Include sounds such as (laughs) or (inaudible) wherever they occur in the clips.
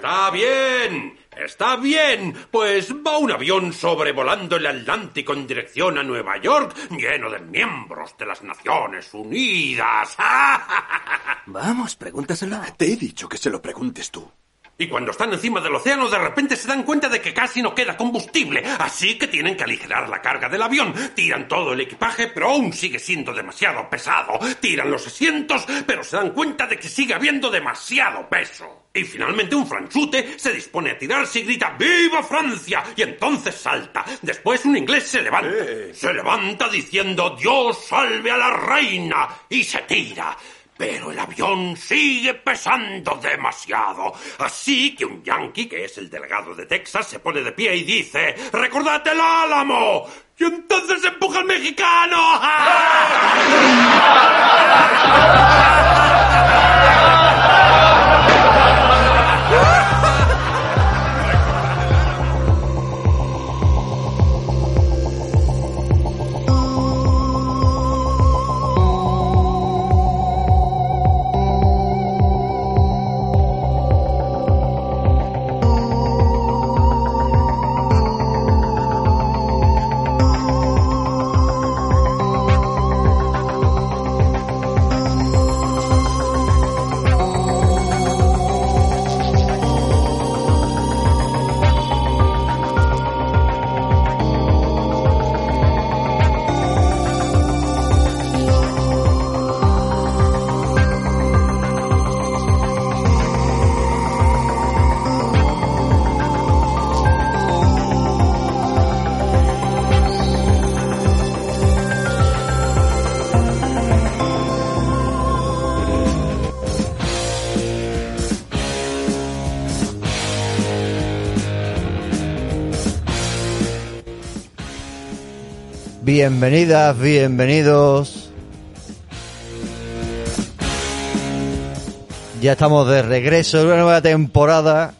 Está bien, está bien. Pues va un avión sobrevolando el Atlántico en dirección a Nueva York, lleno de miembros de las Naciones Unidas. (laughs) Vamos, pregúntaselo. Te he dicho que se lo preguntes tú. Y cuando están encima del océano, de repente se dan cuenta de que casi no queda combustible. Así que tienen que aligerar la carga del avión. Tiran todo el equipaje, pero aún sigue siendo demasiado pesado. Tiran los asientos, pero se dan cuenta de que sigue habiendo demasiado peso. Y finalmente un franchute se dispone a tirarse y grita ¡Viva Francia! Y entonces salta. Después un inglés se levanta. Se levanta diciendo Dios salve a la reina. Y se tira. Pero el avión sigue pesando demasiado. Así que un yankee, que es el delegado de Texas, se pone de pie y dice, ¡Recordad el álamo! Y entonces empuja al mexicano. (laughs) Bienvenidas, bienvenidos. Ya estamos de regreso en una nueva temporada.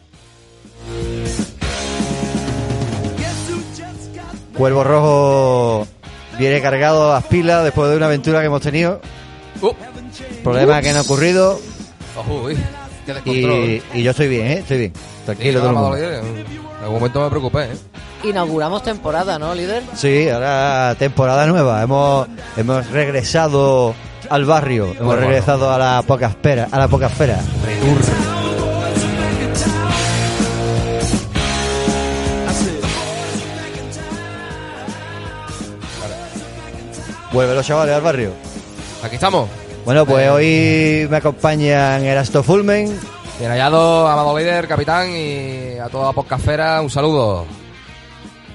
Cuervo Rojo viene cargado a las pilas después de una aventura que hemos tenido. Uh. Problemas que han ocurrido. Uy, descontrol. Y, y yo estoy bien, ¿eh? Estoy bien. Tranquilo, todo el mundo. En algún momento me preocupé, ¿eh? Inauguramos temporada, ¿no, líder? Sí, ahora temporada nueva. Hemos, hemos regresado al barrio. Hemos regresado a la poca espera, a la poca esfera. Vuelve los chavales al barrio. Aquí estamos. Bueno, pues hoy me acompañan Erasto Fulmen, Bien hallado, amado líder, capitán y a toda la podcastfera, un saludo.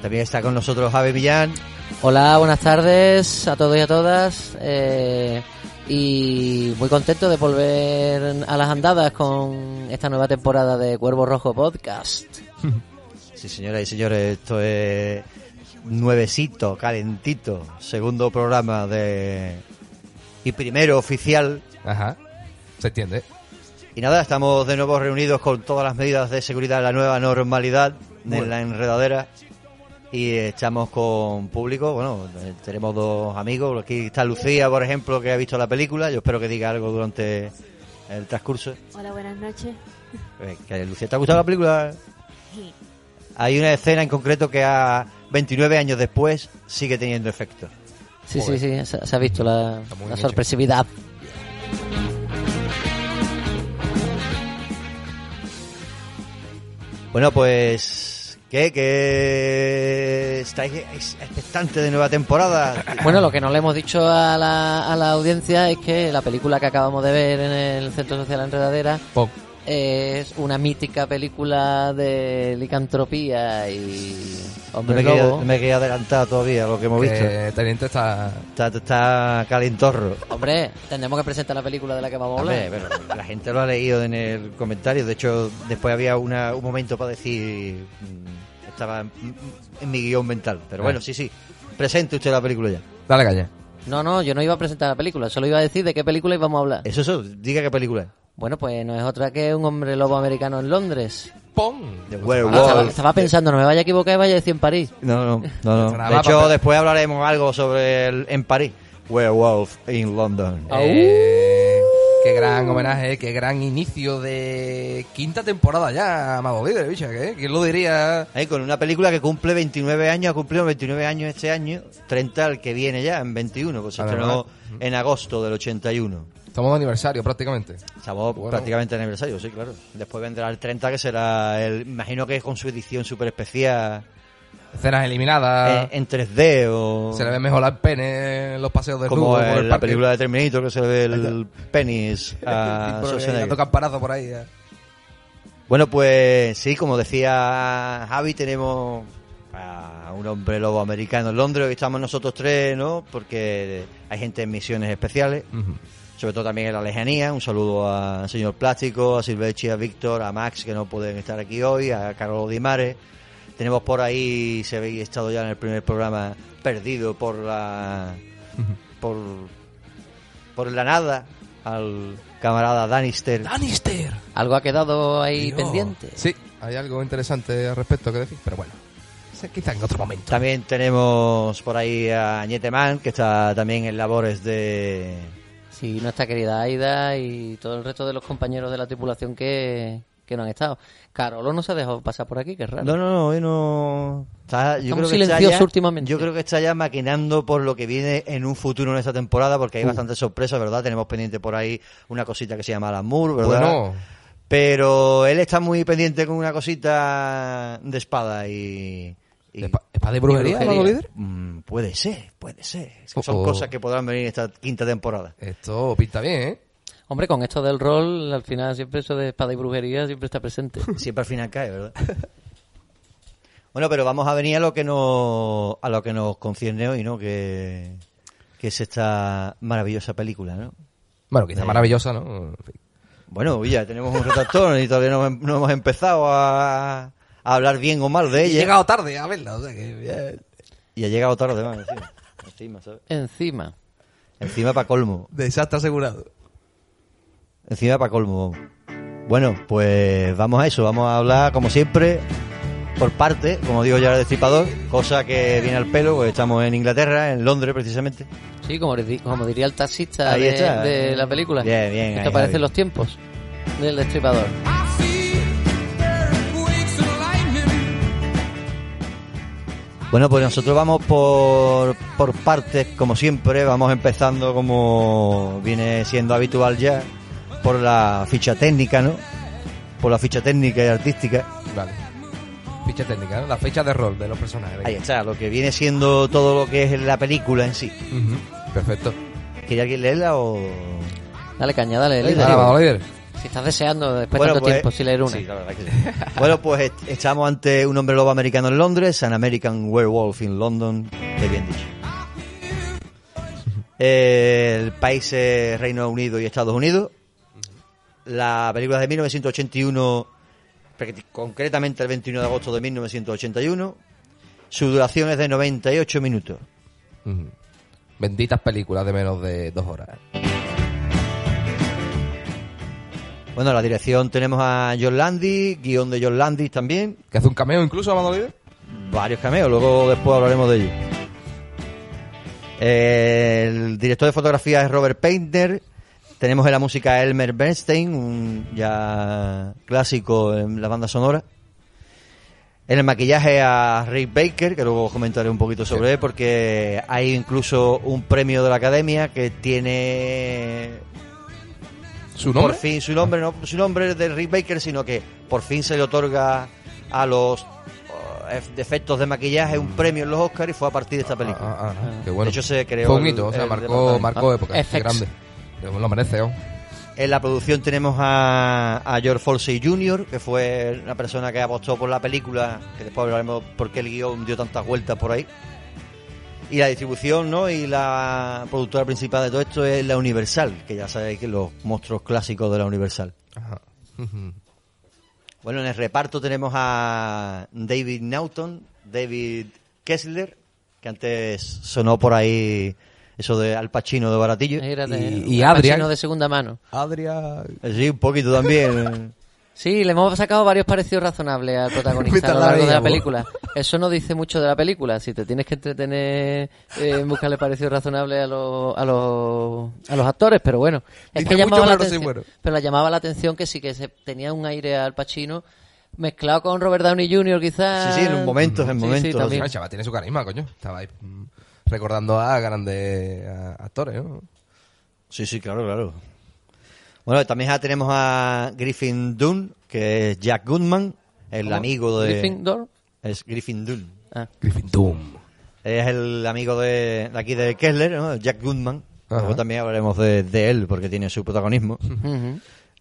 También está con nosotros Javi Millán. Hola, buenas tardes a todos y a todas. eh, y muy contento de volver a las andadas con esta nueva temporada de Cuervo Rojo Podcast. (laughs) Sí, señoras y señores, esto es nuevecito, calentito, segundo programa de y primero oficial. Ajá. Se entiende. Y nada, estamos de nuevo reunidos con todas las medidas de seguridad, la nueva normalidad de la enredadera. Y estamos con público, bueno, eh, tenemos dos amigos, aquí está Lucía, por ejemplo, que ha visto la película, yo espero que diga algo durante el transcurso. Hola, buenas noches. Eh, Lucía, ¿te ha gustado la película? Sí. Hay una escena en concreto que a 29 años después sigue teniendo efecto. Sí, Joder. sí, sí, se, se ha visto la, sorpresividad. Bueno, pues, ¿qué? ¿Qué estáis expectantes de nueva temporada? Bueno, lo que no le hemos dicho a la, a la audiencia es que la película que acabamos de ver en el Centro Social Enredadera es una mítica película de licantropía y No hombre me, quería, lobo. no me quería adelantar todavía a lo que hemos visto. Teniente está... Está, está calentorro. Hombre, tendremos que presentar la película de la que vamos a hablar. Hombre, pero la gente lo ha leído en el comentario. De hecho, después había una, un momento para decir. mm, Estaba en, en mi guion mental. Pero bueno, Ah. sí, sí. Presente usted la película ya. Dale caña. No, no, yo no iba a presentar la película, solo iba a decir de qué película íbamos a hablar. Eso, eso. Diga qué película es. Bueno, pues no es otra que un hombre lobo americano en Londres. Ah, Werewolf. estaba, estaba pensando, no me vaya a equivocar y vaya a decir en París. No, no, no. De hecho, después hablaremos algo sobre el, en París. Werewolf in London. Eh, qué gran homenaje, qué gran inicio de quinta temporada ya, amado líder, bicho, ¿qué? ¿Quién lo diría? Ahí, con una película que cumple 29 años, ha cumplido 29 años este año, 30 el que viene ya, en 21, pues se estrenó en agosto del 81. Estamos de aniversario prácticamente. Estamos Bueno. prácticamente en aniversario, sí, claro. Después vendrá el 30, que será el. Imagino que con su edición súper especial. Escenas eliminadas. eh, en 3D o. Se le ve mejor al pene en los paseos de como en la parque. película de Terminator, que se le ve el penis (laughs) a Schwarzenegger. por ahí. ya. Bueno, pues sí, como decía Javi, tenemos a un hombre lobo americano en Londres. Hoy estamos nosotros tres, ¿no? Porque hay gente en misiones especiales. Ujú. Sobre todo también en la lejanía. Un saludo al señor Plástico, a Silvechi, a Víctor, a Max, que no pueden estar aquí hoy, a Carlos Dimares. Tenemos por ahí, se habéis estado ya en el primer programa, perdido por la. por. por la nada, al camarada Danister. ¡Lannister! Algo ha quedado ahí Dios. pendiente. Sí, hay algo interesante al respecto que decir, pero bueno. Quizá en otro momento. También tenemos por ahí a Ñeteman, que está también en labores de. Sí, nuestra querida Aida y todo el resto de los compañeros de la tripulación que, que no han estado. Carolo no se ha dejado pasar por aquí, qué raro. No, no, no, hoy no. Está, yo creo que está silenciosos ya- últimamente. Yo creo que está ya maquinando por lo que viene en un futuro en esta temporada, porque hay Uh. bastantes sorpresas, ¿verdad? Tenemos pendiente por ahí una cosita que se llama Alan Moore, ¿verdad? Bueno, Pero él está muy pendiente con una cosita de espada y. y- ¿espa- ¿espada de brujería, y brujería. líder? Mm, puede ser, puede ser. Es que Oh, son oh. cosas que podrán venir esta quinta temporada. Esto pinta bien, ¿eh? Hombre, con esto del rol, al final siempre eso de espada y brujería siempre está presente. (laughs) Siempre al final cae, ¿verdad? (laughs) bueno, pero vamos a venir a lo que nos, a lo que nos concierne hoy, ¿no? Que, que es esta maravillosa película, ¿no? Bueno, quizá Eh. maravillosa, ¿no? En fin. Bueno, ya tenemos un redactor y todavía no, no hemos empezado a, a hablar bien o mal de He ella. llegado tarde a verla, o sea que... bien. Y ha llegado tarde, más encima. Encima, ¿sabes? Encima. Encima para colmo. Desastre asegurado. Encima para colmo. Bueno, pues vamos a eso. Vamos a hablar, como siempre, por parte, como digo ya el destripador, cosa que viene al pelo, pues estamos en Inglaterra, en Londres precisamente. Sí, como, di- como diría el taxista Ahí de, está. de la película. Bien, bien, Esto ahí, aparece Javi. en los tiempos del destripador. Bueno, pues nosotros vamos por, por partes, como siempre, vamos empezando como viene siendo habitual ya, por la ficha técnica, ¿no? Por la ficha técnica y artística. Vale. Ficha técnica, ¿no? La fecha de rol de los personajes. Ahí está, lo que viene siendo todo lo que es la película en sí. Perfecto. ¿Quería alguien leerla o...? Dale caña, dale, líder. Nada, vamos, líder. Si estás deseando después de tanto pues- tiempo sin leer una. sí, la verdad que sí. (laughs) bueno, pues est- estamos ante un hombre lobo americano en Londres, An American Werewolf in London, que bien dicho. (laughs) El país es Reino Unido y Estados Unidos. La película es de 1981, prácti- concretamente el 21 de agosto de 1981. Su duración es de 98 minutos. Benditas películas de menos de dos horas. Bueno, la dirección tenemos a John Landy, guion de John Landy también. Que hace un cameo incluso, amado líder. varios cameos, luego después hablaremos de ellos. El director de fotografía es Robert Painter. Tenemos en la música a Elmer Bernstein, un ya clásico en la banda sonora. En el maquillaje a Rick Baker, que luego comentaré un poquito sobre él, porque hay incluso un premio de la academia que tiene ¿Su por nombre? fin su nombre, no su nombre es de Rick Baker, sino que por fin se le otorga a los uh, ef- efectos de maquillaje un premio en los Oscars y fue a partir de esta película. Ah, ah, ah, qué bueno. De hecho, se creó Fue un el- o sea, marcó, marcó época. Qué grande. Lo merece, ¿oh? En la producción tenemos a, a George Folsey Jr., que fue una persona que apostó por la película, que después hablaremos por qué el guion dio tantas vueltas por ahí. Y la distribución, ¿no? Y la productora principal de todo esto es la Universal, que ya sabéis que los monstruos clásicos de la Universal. Ajá. (laughs) Bueno, en el reparto tenemos a David Naughton, David Kessler, que antes sonó por ahí eso de Al Pacino de Baratillo. Era de, Y- y de segunda mano. Adria. Sí, un poquito también. (laughs) Sí, le hemos sacado varios parecidos razonables al (laughs) protagonista a lo la largo de la película. Eso no dice mucho de la película. Si te tienes que entretener eh, en buscarle parecidos razonables a los, a los, a los actores, pero bueno. Es Dice que llamaba mucho, la pero sí, atención. bueno. Pero la llamaba la atención que sí que se tenía un aire al Pacino mezclado con Robert Downey Jr. quizás. Sí, sí, en un momento, en Sí, sí, momentos. también. El chaval tiene su carisma, coño. Estaba ahí mm, recordando a grandes actores, ¿no? Sí, sí, claro, claro. Bueno, también ya tenemos a Griffin Dunn, que es Jack Goodman, el ¿Cómo? amigo de... Gryffindor. Es Griffin Dunn. Ah. Griffin Doom. Es el amigo de, de aquí de Kessler, ¿no? Jack Goodman. Ajá. Luego también hablaremos de, de él, porque tiene su protagonismo.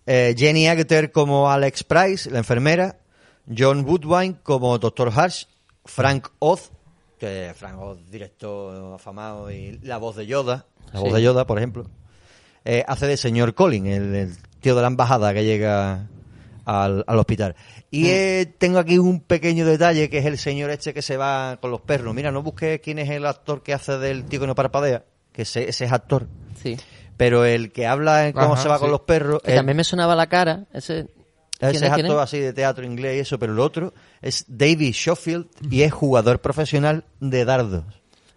Eh, Jenny Agutter como Alex Price, la enfermera. John Woodwine como Dr. Harsh. Frank Oz, que Frank Oz, director afamado, y la voz de Yoda, la voz de Yoda, por ejemplo. Eh, hace de señor Colin, el, el tío de la embajada que llega al, al hospital. Y eh, tengo aquí un pequeño detalle, que es el señor este que se va con los perros. Mira, no busques quién es el actor que hace del tío que no parpadea, que ese, ese es actor. Sí. Pero el que habla en cómo Ajá, se va sí. con los perros... Que él- también me sonaba la cara. Ese, ¿quién ese es, actor así de teatro inglés y eso, pero el otro es David Schofield y es jugador profesional de dardos.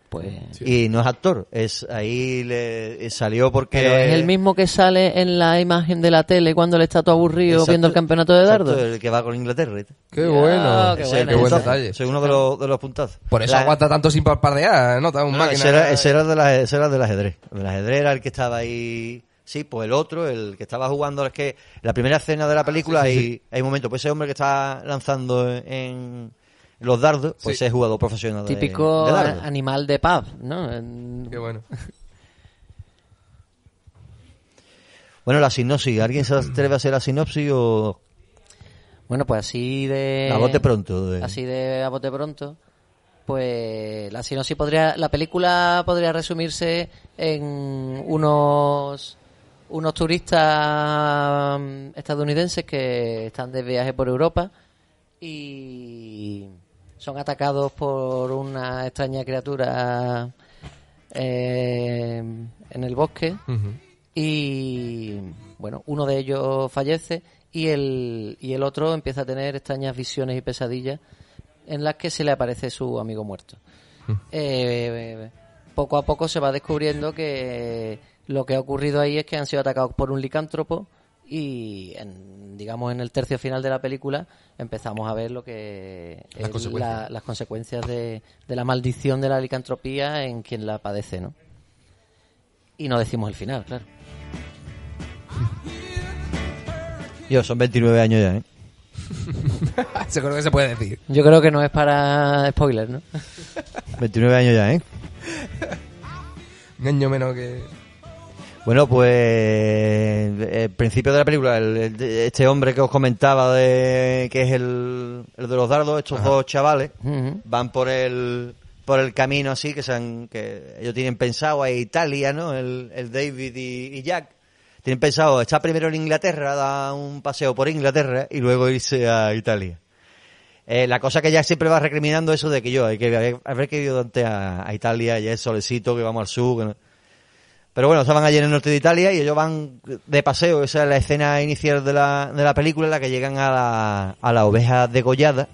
Pues... Y no es actor, es ahí le salió porque... Pero es el mismo que sale en la imagen de la tele cuando él está todo aburrido Exacto, viendo el campeonato de exacto, dardos. el que va con Inglaterra. Qué bueno. qué Ese es bueno. el Qué buen detalle. Soy uno de los, de los puntazos. Por eso La- aguanta tanto sin parpadear, ¿no? Está un no, ese, era, ese era de la- ese era del ajedrez. El ajedrez era el que estaba ahí... Sí, pues el otro, el que estaba jugando, es que la primera escena de la película hay, hay momentos, pues ese hombre que está lanzando en los dardos, pues Sí. es jugador profesional de- Típico de dardos. a- animal de pub, ¿no? Qué bueno. (laughs) Bueno, la sinopsis. ¿Alguien se atreve a hacer la sinopsis o Bueno, pues así de... a bote pronto? de- Así de a bote pronto. Pues la sinopsis podría... La película podría resumirse en unos... Unos turistas mm, estadounidenses que están de viaje por Europa y son atacados por una extraña criatura eh, en el bosque. Y bueno, uno de ellos fallece y el, y el otro empieza a tener extrañas visiones y pesadillas en las que se le aparece su amigo muerto. Eh, poco a poco se va descubriendo que lo que ha ocurrido ahí es que han sido atacados por un licántropo y en, digamos en el tercio final de la película empezamos a ver lo que Las es consecuencias. la- las consecuencias de, de la maldición de la licantropía en quien la padece, ¿no? Y no decimos el final, claro. (laughs) Yo, son 29 años ya, ¿eh? (laughs) Creo que se puede decir. Yo creo que no es para spoiler, ¿no? (laughs) 29 años ya, ¿eh? Un año menos que. Bueno, pues el principio de la película, el- el- este hombre que os comentaba de que es el, el de los dardos, estos dos chavales van por el por el camino así que se han- que ellos tienen pensado a Italia, ¿no? El, el David y, y Jack tienen pensado estar primero en Inglaterra, dar un paseo por Inglaterra y luego irse a Italia. Eh, la cosa que Jack siempre va recriminando eso de que yo hay que haber, haber que ido antes a, a Italia, ya es solecito, que vamos al sur. que no- Pero bueno, estaban allí en el norte de Italia y ellos van de paseo. Esa es la escena inicial de la, de la película en la que llegan a la, a la oveja degollada.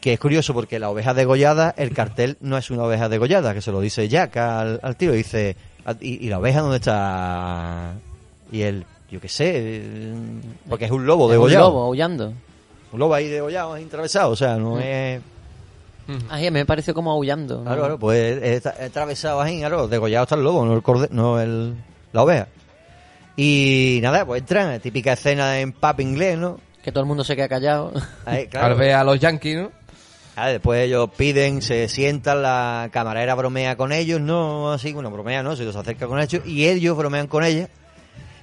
Que es curioso porque la oveja degollada, el cartel no es una oveja degollada, que se lo dice Jack al, al tío. Dice, "Ah, ¿y, y la oveja dónde está? Y él, yo qué sé, porque es un lobo Es un degollado. lobo aullando. Un lobo ahí degollado, ahí atravesado, o sea, no es... Ay, a mí me pareció como aullando. ¿no? Claro, claro, pues es es atravesado ahí, claro, degollado está el lobo, no el corde, no el, la oveja. Y nada, pues entran, típica escena en pub inglés, ¿no? Que todo el mundo se queda callado. Ahí, Al claro. ver a los yankees, ¿no? Ah, después ellos piden, se sientan, la camarera bromea con ellos, no así, bueno, bromea, ¿no? Se los acerca con ellos y ellos bromean con ella.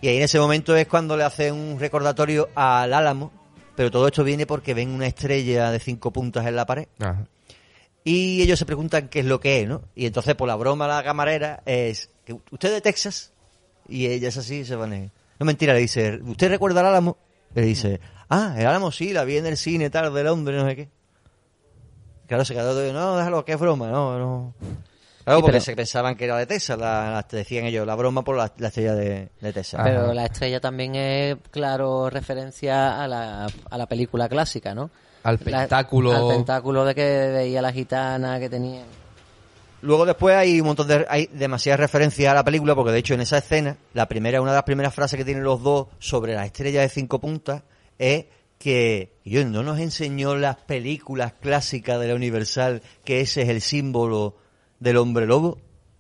Y ahí en ese momento es cuando le hacen un recordatorio al Álamo, pero todo esto viene porque ven una estrella de cinco puntas en la pared. Ajá. Y ellos se preguntan qué es lo que es, ¿no? Y entonces, por la broma, la camarera es, que ¿usted es de Texas? Y ella es así, se van a... No, mentira, le dice, ¿usted recuerda el Álamo? Y le dice, ah, el Álamo sí, la vi en el cine tal de Londres, no sé qué. Claro, se quedó todo, no, déjalo, que es broma, no, no. Claro, Sí, porque pero- se pensaban que era de Texas, la, la- decían ellos, la broma por la, la estrella de, de Texas. Pero Ajá. la estrella también es, claro, referencia a la, a la película clásica, ¿no? Al La- pentáculo. al pentáculo de que veía la gitana que tenía. Luego después hay un montón de hay demasiadas referencias a la película porque de hecho en esa escena la primera una de las primeras frases que tienen los dos sobre la estrella de cinco puntas es que yo no nos enseñó las películas clásicas de la Universal que ese es el símbolo del hombre lobo.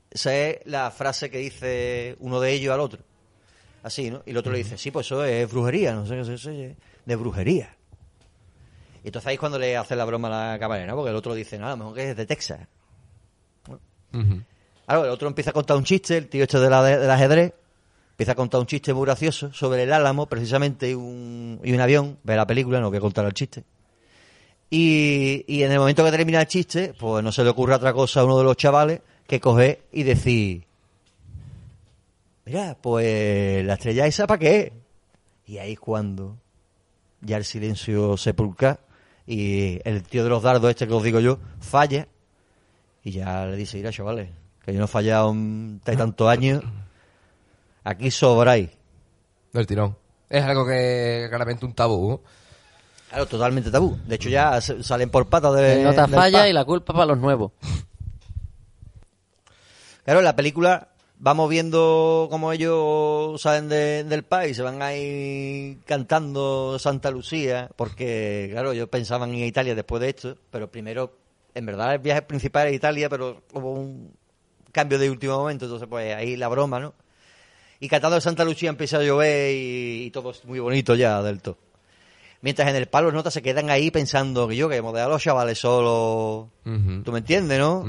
Esa es la frase que dice uno de ellos al otro. Así, ¿no? Y el otro le dice, sí, pues eso es brujería, no sé qué es eso, es de brujería. Y entonces ahí es cuando le hace la broma a la camarera, ¿no? Porque el otro dice, no, a lo mejor que es de Texas. Ujú. Claro, el otro empieza a contar un chiste, el tío este de la- del ajedrez, empieza a contar un chiste muy gracioso sobre el álamo, precisamente, y un, y un avión, ve la película, no voy a contar el chiste. Y, y en el momento que termina el chiste, pues no se le ocurre otra cosa a uno de los chavales que coger y decir, mira, pues la estrella esa para qué? Y ahí es cuando ya el silencio sepulcra y el tío de los dardos este que os digo yo falla y ya le dice, mira chavales, que yo no he fallado en de tantos años, aquí sobráis. Del tirón. Es algo que claramente un tabú. ¿no? Claro, totalmente tabú. De hecho ya salen por patas de... Nota falla pub. y la culpa para los nuevos. Claro, en la película vamos viendo cómo ellos salen de- del país, se van ahí cantando Santa Lucía, porque, claro, ellos pensaban en Italia después de esto, pero primero, en verdad el viaje principal era Italia, pero hubo un cambio de último momento, entonces pues ahí la broma, ¿no? Y cantando Santa Lucía empieza a llover y, y todo es muy bonito ya del todo. Mientras en el palo notas se quedan ahí pensando que yo, que hemos dejado a los chavales solos. ¿Tú me entiendes, no?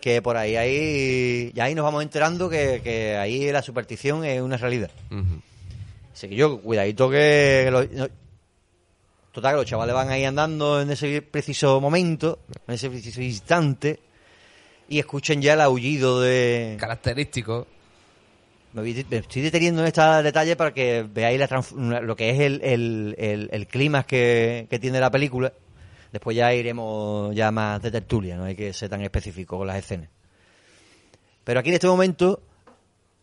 Que por ahí, ahí ya ahí nos vamos enterando que, que ahí la superstición es una realidad. Así que yo, cuidadito que... lo- no- total, que los chavales van ahí andando en ese preciso momento, en ese preciso instante, y escuchen ya el aullido de... Característico. Me, estoy deteniendo en este detalle para que veáis la lo que es el, el, el, el clima que, que tiene la película. Después ya iremos ya más de tertulia, no hay que ser tan específico con las escenas. Pero aquí en este momento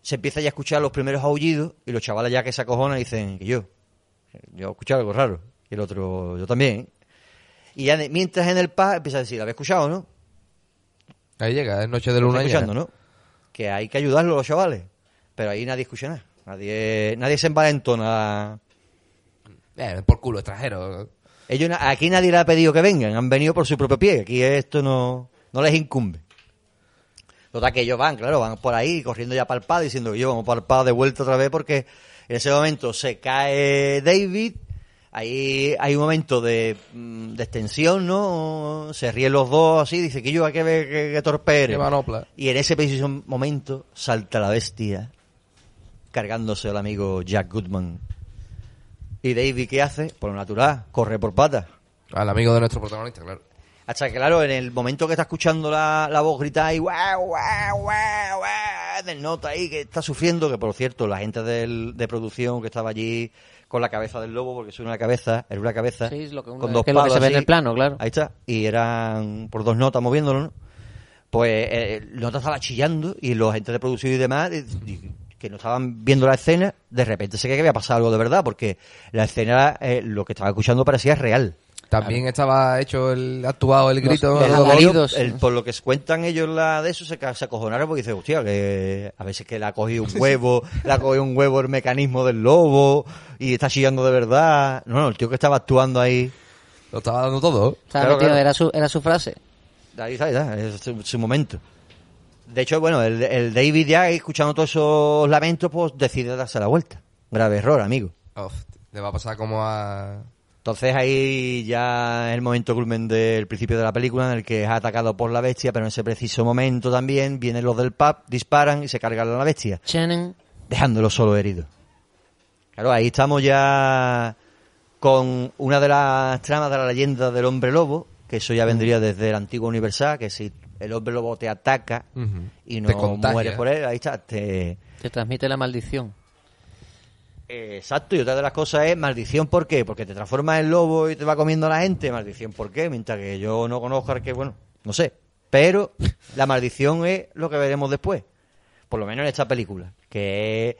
se empieza ya a escuchar los primeros aullidos y los chavales ya que se acojonan dicen que yo, yo he escuchado algo raro. Y el otro, yo también. Y ya de- mientras en el pub empieza a decir, ¿lo habéis escuchado, no? Ahí llega, es noche de luna escuchando, ¿no? Que hay que ayudarlo los chavales. Pero ahí nadie escucha nada. Nadie, nadie se envalentona. Eh, por culo, extranjero. Ellos, aquí nadie le ha pedido que vengan. Han venido por su propio pie. Aquí esto no, no les incumbe. Total que ellos van, claro, van por ahí corriendo ya para el pad diciendo que yo vamos para el pad de vuelta otra vez porque en ese momento se cae David. Ahí hay un momento de, mm, de extensión, ¿no? Se ríen los dos así, dice que yo hay que que, que torpe eres. Qué manopla. Y en ese preciso momento salta la bestia cargándose al amigo Jack Goodman. Y David, ¿qué hace? Por lo natural, corre por patas. Al amigo de nuestro protagonista, claro. Hasta que, claro, en el momento que está escuchando la, la voz gritar ahí, guau, guau, guau, guau, del nota ahí que está sufriendo, que por cierto, la gente del- de producción que estaba allí con la cabeza del lobo, porque es una cabeza, era una cabeza, Sí, es lo que uno- con dos que es lo que se ve en el plano, claro. Ahí está, y eran por dos notas moviéndolo, ¿no? Pues eh, el nota estaba chillando y los agentes de producción y demás, y- y que no estaban viendo la escena, de repente se que había pasado algo de verdad, porque la escena, eh, lo que estaba escuchando parecía real. También estaba hecho el actuado el grito. los Los el- por lo que cuentan ellos la de eso, se, se acojonaron porque dicen, hostia, que a veces que le ha cogido un (laughs) huevo, le ha cogido un huevo el mecanismo del lobo y está chillando de verdad. No, no, el tío que estaba actuando ahí, Lo estaba dando todo. Claro, claro. Era, su, era su frase. ahí está, ahí está, es su, su momento. De hecho, bueno, el, el David ya escuchando todos esos lamentos, pues decide darse la vuelta. Grave error, amigo. Uf, le va a pasar como a... Entonces ahí ya es el momento culmen del principio de la película en el que es atacado por la bestia, pero en ese preciso momento también vienen los del pub, disparan y se cargan a la bestia. Channing. dejándolo solo herido. Claro, ahí estamos ya con una de las tramas de la leyenda del hombre lobo, que eso ya vendría desde el antiguo Universal, que si el hombre lobo te ataca y no mueres por él, ahí está, te... Te transmite la maldición. Eh, Exacto, y otra de las cosas es maldición, ¿por qué? Porque te transformas en lobo y te va comiendo a la gente, maldición, ¿por qué? Mientras que yo no conozco al que, bueno, no sé. Pero la maldición es lo que veremos después, por lo menos en esta película, que es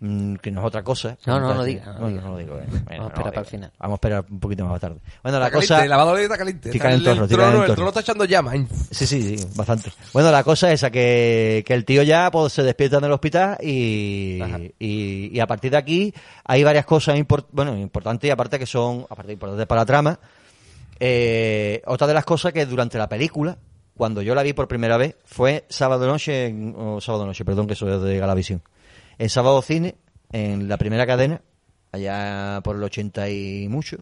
mm, que no es otra cosa. No, no, no diga, no No, diga. no lo digo. eh. Bueno, Vamos a esperar para el final. Vamos a esperar un poquito más tarde. Bueno, la Está cosa... caliente, la está caliente. El, estoy trono, el trono está echando llamas. Sí, sí, sí, bastante. Bueno, la cosa es esa, que, que el tío ya pues, se despierta en el hospital y, y, y a partir de aquí hay varias cosas import- bueno, importantes y aparte que son, aparte de importantes para la trama, eh, otra de las cosas que durante la película, cuando yo la vi por primera vez, fue sábado noche, en- o sábado noche, perdón, que eso es de Galavisión. En sábado cine, en la primera cadena, allá por el 80 y mucho,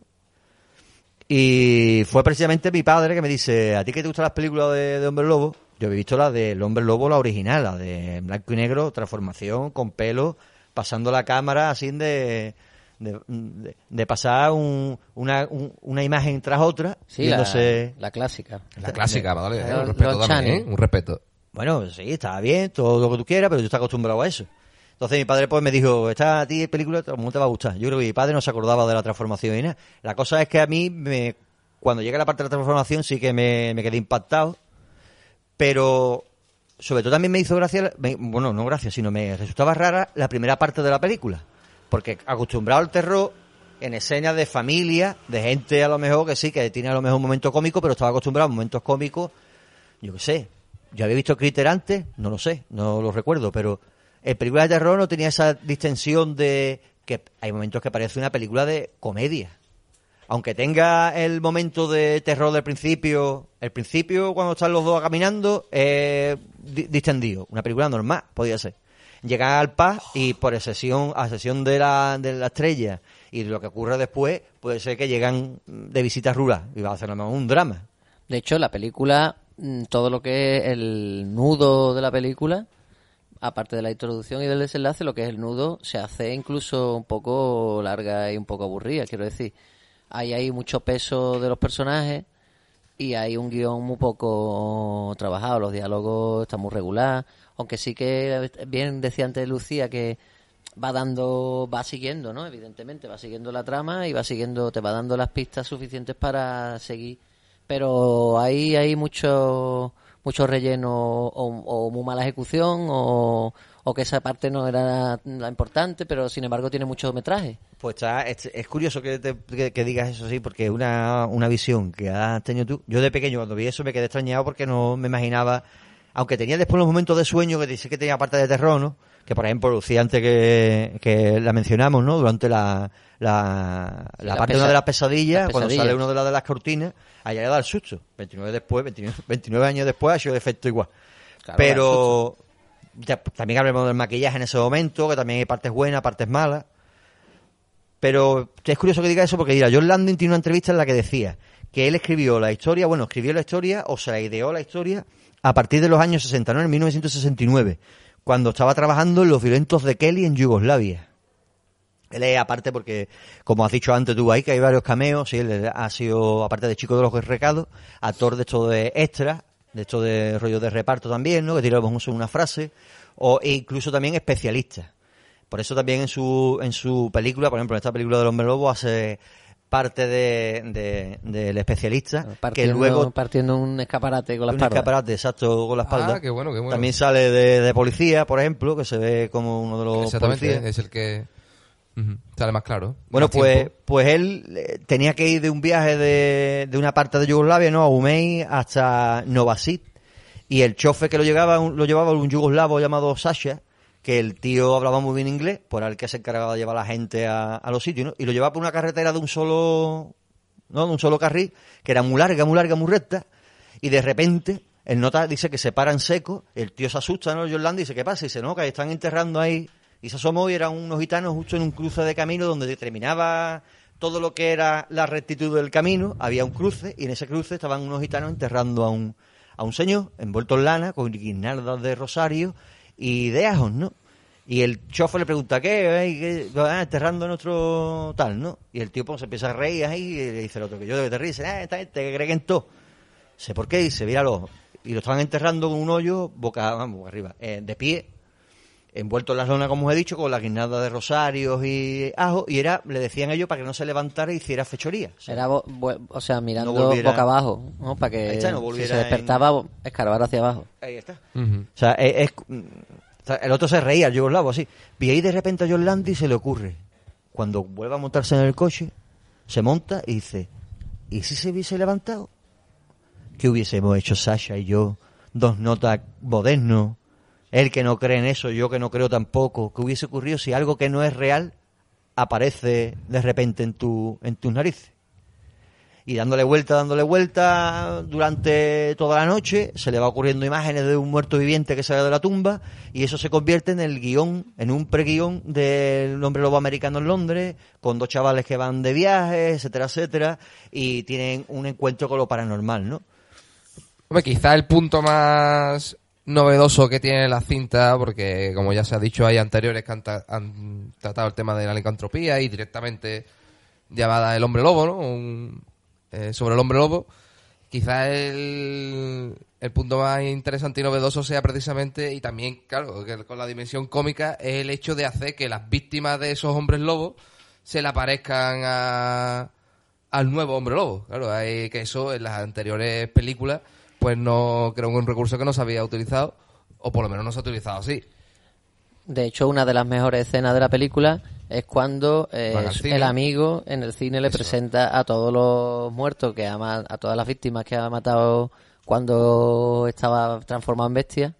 y fue precisamente mi padre que me dice, ¿a ti que te gustan las películas de, de Hombre Lobo? Yo he visto la del Hombre Lobo, la original, la de blanco y negro, transformación, con pelo, pasando la cámara así de, de, de- de pasar un- una, un- una imagen tras otra, Sí, la, viéndose... la clásica. La clásica, Valladolid. ¿eh? Los- Un respeto también, ¿eh? Un respeto. Bueno, sí, estaba bien, todo lo que tú quieras, pero yo estoy acostumbrado a eso. Entonces mi padre pues me dijo, esta a ti película ¿cómo te va a gustar? Yo creo que mi padre no se acordaba de la transformación y nada. La cosa es que a mí, me, cuando llega la parte de la transformación sí que me, me quedé impactado, pero sobre todo también me hizo gracia, me- bueno, no gracia, sino me resultaba rara la primera parte de la película. Porque acostumbrado al terror, en escenas de familia, de gente a lo mejor que sí, que tiene a lo mejor un momento cómico, pero estaba acostumbrado a momentos cómicos, yo qué sé. Yo había visto Critter antes, no lo sé, no lo recuerdo, pero el película de terror no tenía esa distensión de que hay momentos que parece una película de comedia. Aunque tenga el momento de terror del principio, el principio cuando están los dos caminando, es di- distendido. Una película normal, podía ser. Llegar al paz y por sesión, a sesión de la, de la estrella y lo que ocurre después, puede ser que llegan de visita rural y va a mejor un drama. De hecho, la película, mm, todo lo que es el nudo de la película, aparte de la introducción y del desenlace, lo que es el nudo se hace incluso un poco larga y un poco aburrida, quiero decir. Ahí hay mucho peso de los personajes y hay un guion muy poco trabajado, los diálogos están muy regular, aunque sí que bien decía antes Lucía que va dando, va siguiendo, ¿no? Evidentemente, va siguiendo la trama y va siguiendo, te va dando las pistas suficientes para seguir. Pero ahí hay mucho, mucho relleno o, muy mala ejecución o, o que esa parte no era la importante, pero sin embargo tiene mucho metraje. Pues está, es, es curioso que, te- que- digas eso así, porque una, una visión que has tenido tú. Yo de pequeño cuando vi eso me quedé extrañado porque no me imaginaba, aunque tenía después los momentos de sueño que dice que tenía parte de terror, ¿no? Que por ejemplo Lucía antes que, que la mencionamos, ¿no? Durante la, la, la la parte de una de las pesadillas, las cuando sale uno de las de las cortinas, allá le da el susto. 29 después, 29, 29 años después ha sido de efecto igual. Claro, Pero ya, también hablemos del maquillaje en ese momento, que también hay partes buenas, partes malas. Pero es curioso que diga eso porque, mira, John Landing tiene una entrevista en la que decía que él escribió la historia, bueno, escribió la historia o se la ideó la historia a partir de los años 60, ¿no? En 1969, cuando estaba trabajando en los violentos de Kelly en Yugoslavia. Él es aparte porque, como has dicho antes tú ahí, que hay varios cameos, y él ha sido, aparte de chico de los recados, actor de esto de extra, de esto de rollo de reparto también, ¿no? Que tiramos una frase, o e incluso también especialista. Por eso también en su, en su película, por ejemplo, en esta película del hombre lobo, hace parte de, de- del especialista, que Partiendo, luego partiendo un escaparate con la un espalda. escaparate exacto con la espalda. Ah, qué bueno, qué bueno. También sale de, de policía, por ejemplo, que se ve como uno de los Exactamente, policías. es el que sale más claro. Bueno, Más pues, tiempo. pues él eh, tenía que ir de un viaje de, de una parte de Yugoslavia, ¿no? A Umey hasta Novasit. Y el chofer que lo llevaba, lo llevaba un yugoslavo llamado Sasha, que el tío hablaba muy bien inglés, por el que se encargaba de llevar a la gente a, los sitios. Y lo llevaba por una carretera de un solo, ¿no? De un solo carril, que era muy larga, muy larga, muy recta. Y de repente, el nota dice que se para en seco, el tío se asusta, ¿no? Yolanda dice, ¿qué pasa? Y dice, no, que están enterrando ahí. Y se asomó y eran unos gitanos justo en un cruce de camino donde terminaba todo lo que era la rectitud del camino, había un cruce y en ese cruce estaban unos gitanos enterrando a un, a un señor envuelto en lana con guirnaldas de rosario y de ajos, ¿no? Y el chofer le pregunta, ¿qué? ¿Qué? Ah, enterrando nuestro tal, ¿no? Y el tío pues, se empieza a reír ahí y le dice el otro, que yo de que te ríes, ah, esta gente que cree que en todo. Sé por qué, se míralo. Y lo estaban enterrando con un hoyo, boca, vamos, arriba, eh, de pie, envuelto en la lona, como os he dicho, con la guirnalda de rosarios y ajo, y era, le decían ellos para que no se levantara y hiciera fechoría. O sea, Era, bo- o sea, mirando No volviera- boca abajo, ¿no? Para que está, no si se despertaba, escarbar hacia abajo. Ahí está. O sea, es, es- o sea, el otro se reía, el yugoslavo, así. Y ahí de repente a John Landy se le ocurre, cuando vuelve a montarse en el coche, se monta y dice, ¿y si se hubiese levantado? ¿Qué hubiésemos hecho Sasha y yo? Dos notas modernos. Él que no cree en eso, yo que no creo tampoco. ¿Qué hubiese ocurrido si algo que no es real aparece de repente en, tu, en tus narices? y dándole vuelta, dándole vuelta durante toda la noche, se le va ocurriendo imágenes de un muerto viviente que sale de la tumba y eso se convierte en el guion, en un preguión del hombre lobo americano en Londres, con dos chavales que van de viaje, etcétera, etcétera, y tienen un encuentro con lo paranormal, ¿no? Hombre, quizá el punto más novedoso que tiene la cinta, porque como ya se ha dicho, hay anteriores que han, ta- han tratado el tema de la licantropía y directamente llamada El Hombre Lobo, ¿no? Un- eh, sobre el Hombre Lobo. Quizá el, el punto más interesante y novedoso sea precisamente, y también, claro, que con la dimensión cómica, es el hecho de hacer que las víctimas de esos hombres lobos se le aparezcan a, al nuevo hombre lobo. Claro, hay que eso en las anteriores películas, pues no creo un recurso que no se había utilizado, o por lo menos no se ha utilizado así. De hecho, una de las mejores escenas de la película es cuando eh, el amigo en el cine le presenta a todos los muertos, que ha a todas las víctimas que ha matado cuando estaba transformado en bestia,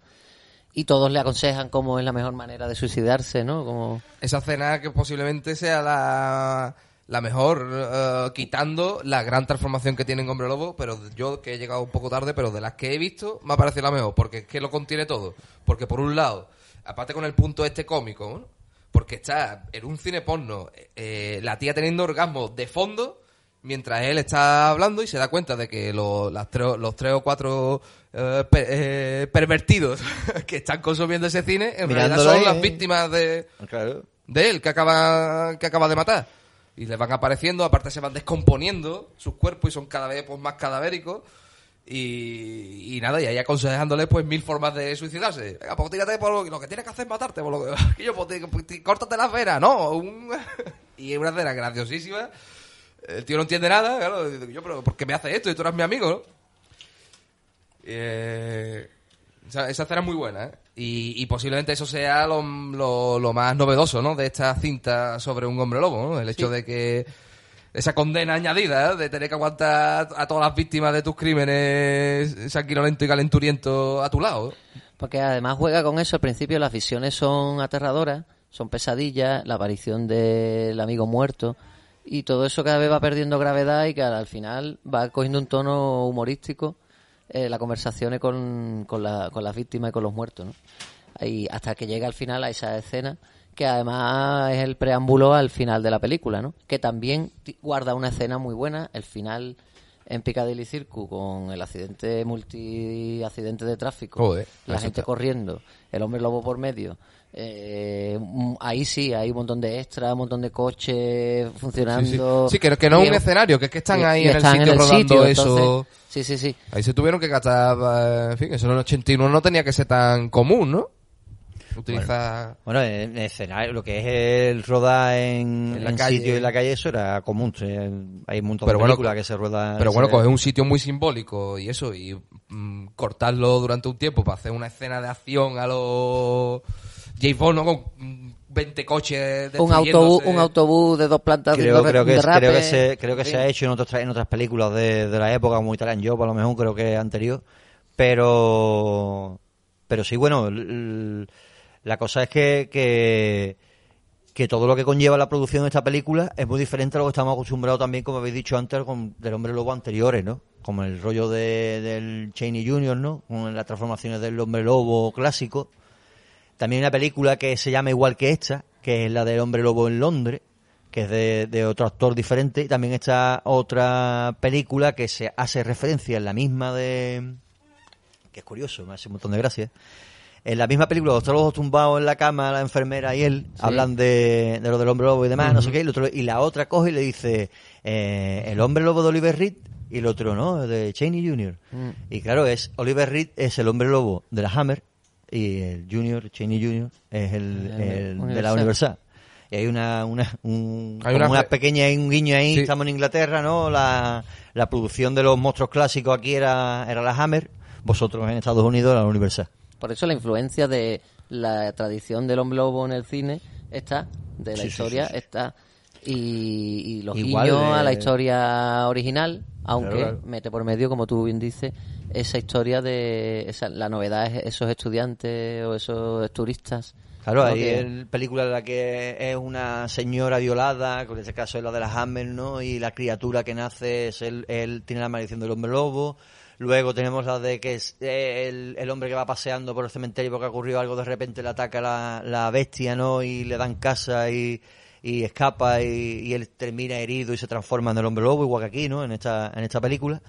y todos le aconsejan cómo es la mejor manera de suicidarse, ¿no? Como... Esa escena que posiblemente sea la, la mejor, eh, quitando la gran transformación que tiene en Hombre Lobo, pero yo que he llegado un poco tarde, pero de las que he visto me ha parecido la mejor, porque es que lo contiene todo. Porque por un lado, aparte con el punto este cómico, ¿no? porque está en un cine porno, eh, la tía teniendo orgasmo de fondo, mientras él está hablando y se da cuenta de que lo- las tres- los tres o cuatro eh, pe- eh, pervertidos (laughs) que están consumiendo ese cine, en realidad son las víctimas de Claro. de él que acaba que acaba de matar y les van apareciendo aparte se van descomponiendo sus cuerpos y son cada vez pues más cadavéricos. Y, y nada y ahí aconsejándole pues mil formas de suicidarse. Venga pues tírate por lo, que tienes que hacer es matarte por lo que (laughs) pues, pues, te- córtate las venas no (laughs) y es una escena graciosísima. El tío no entiende nada claro yo pero ¿por qué me hace esto y tú eres mi amigo no? Eh, esa, esa escena es muy buena, ¿eh? Y, y posiblemente eso sea lo, lo- lo más novedoso, ¿no? De esta cinta sobre un hombre lobo, ¿no? El hecho de que esa condena añadida, ¿eh? de tener que aguantar a todas las víctimas de tus crímenes sanguinolento y calenturiento a tu lado. Porque además juega con eso. Al principio las visiones son aterradoras, son pesadillas, la aparición del amigo muerto y todo eso cada vez va perdiendo gravedad y que al final va cogiendo un tono humorístico eh, la conversación con, con, la- con las víctimas y con los muertos, ¿no? Y hasta que llega al final a esa escena que además es el preámbulo al final de la película, ¿no? Que también guarda una escena muy buena, el final en Piccadilly Circus con el accidente multi accidente de tráfico, Joder, la gente está. corriendo, el hombre lobo por medio. eh, ahí sí, hay un montón de extras, un montón de coches Sí, sí. funcionando. Sí, que, que no es un escenario, que es que están y- ahí y en el sitio rodando sitio, eso. entonces- sí, sí, sí. Ahí se tuvieron que gastar, eh, en fin, eso en el 81 no tenía que ser tan común, ¿no? Utilizar... Bueno, en escenario, lo que es el rodar en, En la en calle. sitio y en la calle, eso era común. Hay un montón Pero de bueno, películas que se ruedan. Pero bueno, coger un sitio muy simbólico y eso, y mm, cortarlo durante un tiempo para hacer una escena de acción a los James Bond, ¿no? Con mm, 20 coches Un autobús, un autobús de dos plantas Creo, creo, que, creo que se, creo que se ha hecho en, otras, en otras películas de, de la época, como Italian Job, a lo mejor creo que anterior. Pero, pero sí, bueno, la cosa es que, que, todo lo que conlleva la producción de esta película es muy diferente a lo que estamos acostumbrados también, como habéis dicho antes, con del Hombre Lobo anteriores, ¿no? Como el rollo de, del Cheney Jr., ¿no? Con las transformaciones del Hombre Lobo clásico. También una película que se llama igual que esta, que es la del Hombre Lobo en Londres, que es de, de otro actor diferente. Y también está otra película que se hace referencia en la misma de... que es curioso, me hace un montón de gracia. En la misma película, los dos tumbados en la cama, la enfermera y él, hablan de, de lo del hombre lobo y demás, no sé qué, y, el otro- y la otra coge y le dice, eh, el hombre lobo de Oliver Reed, y el otro no, de Cheney Jr. Mm. Y claro, es Oliver Reed es el hombre lobo de la Hammer, y el Junior, Cheney Jr., es el, El el de la Universal. Y hay una, una, un, Hay una una pequeña, un guiño ahí, Sí. estamos en Inglaterra, ¿no? La, la producción de los monstruos clásicos aquí era, era la Hammer, vosotros en Estados Unidos la Universal. Por eso la influencia de la tradición del hombre lobo en el cine está, de la Sí, historia sí, sí. está. Y, y los Igual guiños de- a la historia original, aunque Claro, claro. mete por medio, como tú bien dices, esa historia de esa, la novedad es esos estudiantes o esos turistas. Claro, hay que- el película en la que es una señora violada, con este caso es la de la Hammer, ¿no? Y la criatura que nace es él, él tiene la maldición del hombre lobo. Luego tenemos la de que es eh, el, el hombre que va paseando por el cementerio porque ha ocurrido algo, de repente le ataca la, la bestia, ¿no? Y le dan casa y, y escapa y, y él termina herido y se transforma en el hombre lobo, igual que aquí, ¿no? En esta, en esta película.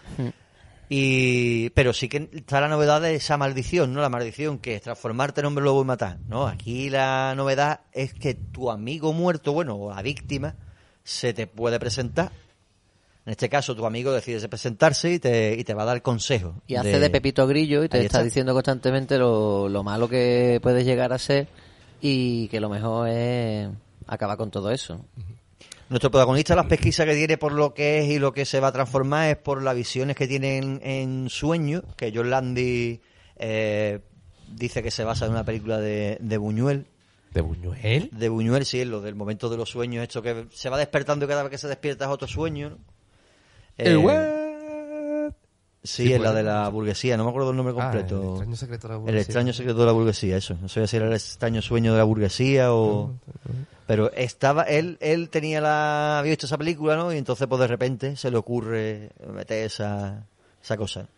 Y, pero sí que está la novedad de esa maldición, ¿no? La maldición que es transformarte en hombre lobo y matar, ¿no? Aquí la novedad es que tu amigo muerto, bueno, o la víctima, se te puede presentar. En este caso, tu amigo decide presentarse y te, y te va a dar consejo. Y hace de Pepito Grillo y te está, está. diciendo constantemente lo, lo malo que puedes llegar a ser y que lo mejor es acabar con todo eso. Nuestro protagonista, las pesquisas que tiene por lo que es y lo que se va a transformar es por las visiones que tiene en, en sueños, que John Landy eh, dice que se basa en una película de, de Buñuel. ¿De Buñuel? De Buñuel, sí, en lo del momento de los sueños, esto que se va despertando y cada vez que se despierta es otro sueño. ¿no? El Eh, web. Sí, Sí, es la pues, de la burguesía, no me acuerdo el nombre Ah, completo. el extraño secreto de la El burguesía. extraño secreto de la burguesía, eso. No sé si era el extraño sueño de la burguesía o... Pero estaba, él, él tenía la, había visto esa película, ¿no? Y entonces pues de repente se le ocurre meter esa, esa cosa.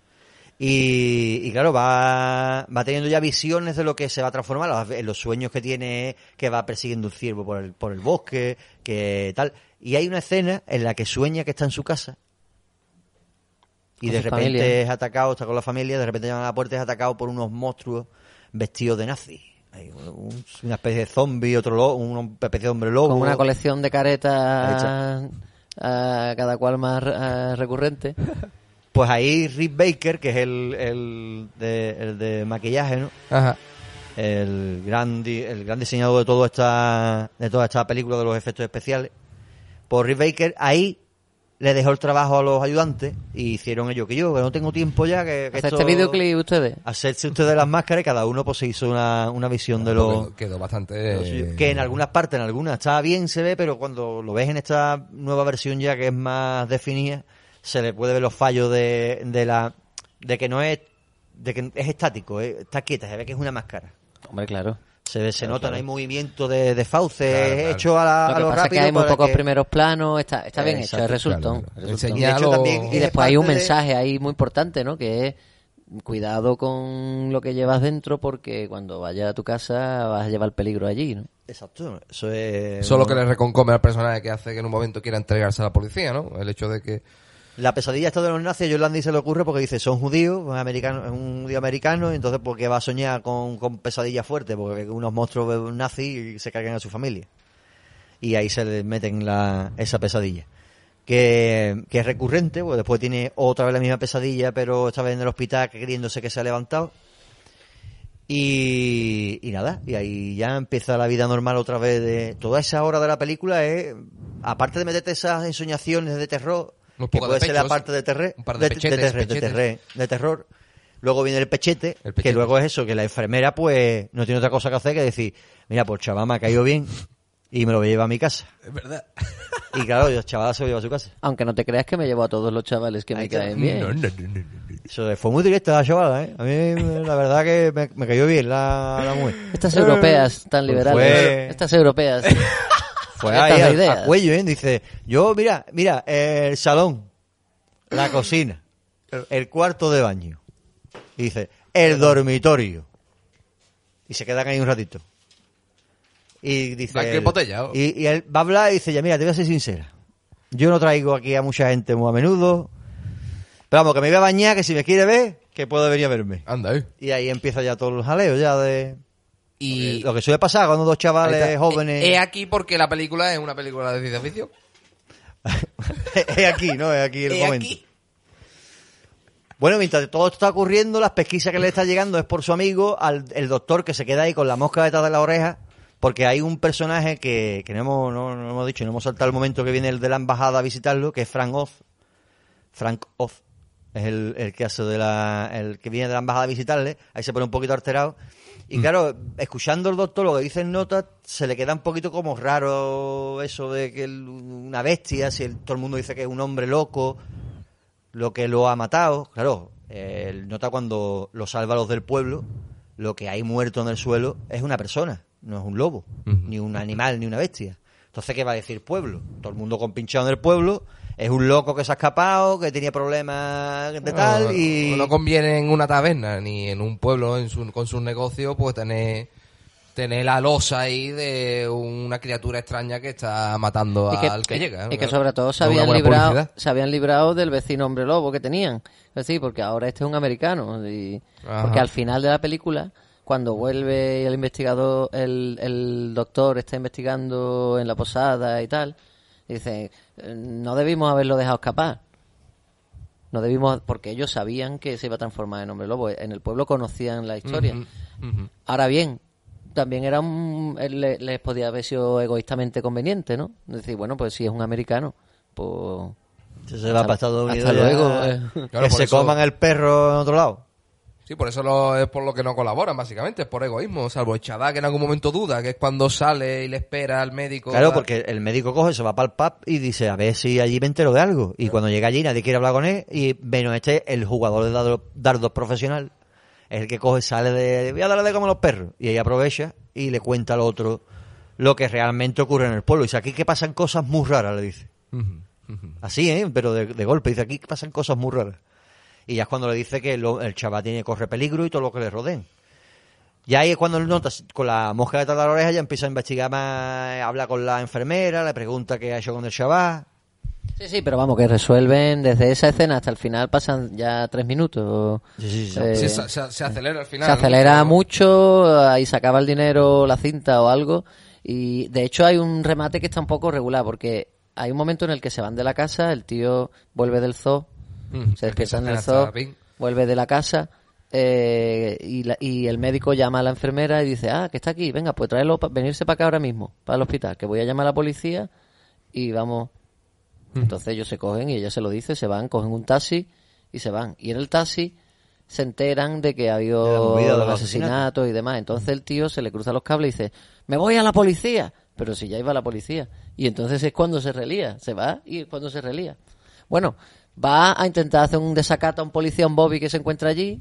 Y, y claro, va, va teniendo ya visiones de lo que se va a transformar. Los- En los sueños que tiene, que va persiguiendo un ciervo por el, por el bosque, que tal. Y hay una escena en la que sueña que está en su casa. Y de repente familia. es atacado, está con la familia, de repente llaman a la puerta y es atacado por unos monstruos vestidos de nazi. Hay un- una especie de zombie, otro lo- una especie de hombre lobo. Con una colección de caretas cada cual más ah, recurrente. (laughs) Pues ahí Rick Baker, que es el, el, de, el de maquillaje, ¿no? Ajá. El gran, di- el gran diseñador de, todo esta, de toda esta película de los efectos especiales. Pues Rick Baker ahí le dejó el trabajo a los ayudantes y hicieron ello que yo, que no tengo tiempo ya, que, que ¿Hace esto- este videoclip ustedes? Hacerse ustedes las máscaras y cada uno pues se hizo una, una visión de los... Quedó, bastante... Lo suyo. Que en algunas partes, en algunas está bien, se ve, pero cuando lo ves en esta nueva versión ya que es más definida, se le puede ver los fallos de, de la de que no es de que es estático, eh, está quieta, se ve que es una máscara. Hombre, claro. Se, se Claro, nota, claro. hay movimiento de, de fauces Claro, claro. hecho a, la, Lo a lo pasa es que rápido hay muy pocos que- primeros planos, está, está bien hecho, Exacto, resultón. claro. resultón. Enseña- Y de hecho también Y es después hay un de- mensaje ahí muy importante, ¿no? Que es cuidado con lo que llevas dentro porque cuando vayas a tu casa vas a llevar peligro allí, ¿no? Exacto, eso es... Solo que le reconcome al personaje que hace que en un momento quiera entregarse a la policía, ¿no? El hecho de que... La pesadilla esta de los nazis, a Yolandi se le ocurre porque dice, son judíos, es americano, un judío americano, y entonces porque va a soñar con, con pesadillas fuertes, porque unos monstruos nazis y se cargan a su familia. Y ahí se le meten la, esa pesadilla. Que, que es recurrente, porque después tiene otra vez la misma pesadilla, pero esta vez en el hospital queriéndose que se ha levantado. Y, y nada, y ahí ya empieza la vida normal otra vez de toda esa hora de la película es aparte de meterte esas ensoñaciones de terror que poco puede de ser la parte de, terre- un par de de, pechetes, terre- de pechetes. terre- de terror luego viene el pechete, El que luego es eso que la enfermera pues no tiene otra cosa que hacer que decir mira pues chaval me ha caído bien y me lo voy a llevar a mi casa Es verdad. (laughs) y claro el chaval se lo lleva a su casa Aunque no te creas que me llevo a todos los chavales que Ahí me está. caen bien. No, no, no, no, no. eso fue muy directa la chavala ¿eh? a mí la verdad que me, me cayó bien la, la mujer Estas europeas tan Pues liberales. fue- Estas europeas. (laughs) Fue Estas ahí de a, ideas. a cuello, ¿eh? Dice, yo, mira, mira, el salón, la cocina, el cuarto de baño. Y dice, el dormitorio. Y se quedan ahí un ratito. Y dice... Él- y, y él va a hablar y dice, ya mira, te voy a ser sincera. Yo no traigo aquí a mucha gente muy a menudo. Pero vamos, que me voy a bañar, que si me quiere ver, que puede venir a verme. Anda, eh. Y ahí empieza ya todo el jaleo ya de... Y Lo que suele pasar cuando dos chavales jóvenes... He aquí porque la película es una película de ciencia ficción. (laughs) es aquí, ¿no? Es aquí el momento. aquí. Bueno, mientras todo esto está ocurriendo, las pesquisas que le está llegando es por su amigo, al, el doctor que se queda ahí con la mosca detrás de la oreja, porque hay un personaje que, que no, hemos, no, no hemos dicho, no hemos saltado el momento que viene el de la embajada a visitarlo, que es Frank Oz. Frank Oz es el, el que hace de la, el que viene de la embajada a visitarle, ahí se pone un poquito alterado. Y claro, escuchando el doctor lo que dice en notas, se le queda un poquito como raro eso de que el- una bestia, si el- todo el mundo dice que es un hombre loco, lo que lo ha matado, claro, él nota cuando lo salva a los del pueblo, lo que hay muerto en el suelo es una persona, no es un lobo, ni un animal, ni una bestia. Entonces, ¿qué va a decir pueblo? Todo el mundo con pinchado en el pueblo, es un loco que se ha escapado, que tenía problemas de tal, No, y... no conviene en una taberna ni en un pueblo en su- con sus negocios pues tener tener la losa ahí de una criatura extraña que está matando que, al que llega. y que sobre todo se habían, librado, publicidad. se habían librado del vecino hombre lobo que tenían. Es decir, porque ahora este es un americano. Y, porque al final de la película, cuando vuelve el investigador, el, el doctor está investigando en la posada y tal, dice, "Eh, no debimos haberlo dejado escapar. No debimos, porque ellos sabían que se iba a transformar en hombre lobo. En el pueblo conocían la historia. Ahora bien, también era un, les podía haber sido egoístamente conveniente, ¿no? Decir, bueno, pues si es un americano, pues... Se va para Estados Unidos. hasta ya, luego, eh. Claro, que se eso- coman el perro en otro lado. Sí, por eso lo- es por lo que no colaboran, básicamente, es por egoísmo, salvo el chaval que en algún momento duda, que es cuando sale y le espera al médico. Claro, porque el médico coge, se va para el pub y dice, a ver si allí me entero de algo. Y cuando llega allí nadie quiere hablar con él. Y bueno, este, el jugador de dardo- dardos profesional, es el que coge, sale de, voy a darle de como los perros. Y ahí aprovecha y le cuenta al otro lo que realmente ocurre en el pueblo. Y dice, aquí que pasan cosas muy raras, le dice. Así, ¿eh? Pero de, de golpe. Dice, aquí que pasan cosas muy raras. Y ya es cuando le dice que lo- el chaval tiene corre peligro y todo lo que le rodeen. Y ahí es cuando él nota, con la mosca detrás de la oreja, ya empieza a investigar más, habla con la enfermera, le pregunta qué ha hecho con el chaval. Sí, sí, pero vamos, que resuelven desde esa escena hasta el final pasan ya tres minutos. Sí, sí, sí. Eh, Sí, se, se- se acelera al final. se acelera mucho, ahí se acaba el dinero, la cinta o algo. Y de hecho hay un remate que está un poco regular, porque hay un momento en el que se van de la casa, el tío vuelve del zoo, Mm, se despierta en el zoo, vuelve de la casa eh, y, la- y el médico llama a la enfermera y dice, ah, que está aquí, venga, pues tráelo, pa- venirse para acá ahora mismo, para el hospital, que voy a llamar a la policía y vamos. Entonces ellos se cogen y ella se lo dice, se van, cogen un taxi y se van. Y en el taxi se enteran de que ha habido asesinatos y demás. Entonces el tío se le cruza los cables y dice, me voy a la policía. Pero si ya iba a la policía. Y entonces es cuando se relía. Se va y es cuando se relía. Bueno, va a intentar hacer un desacato a un policía, un Bobby que se encuentra allí.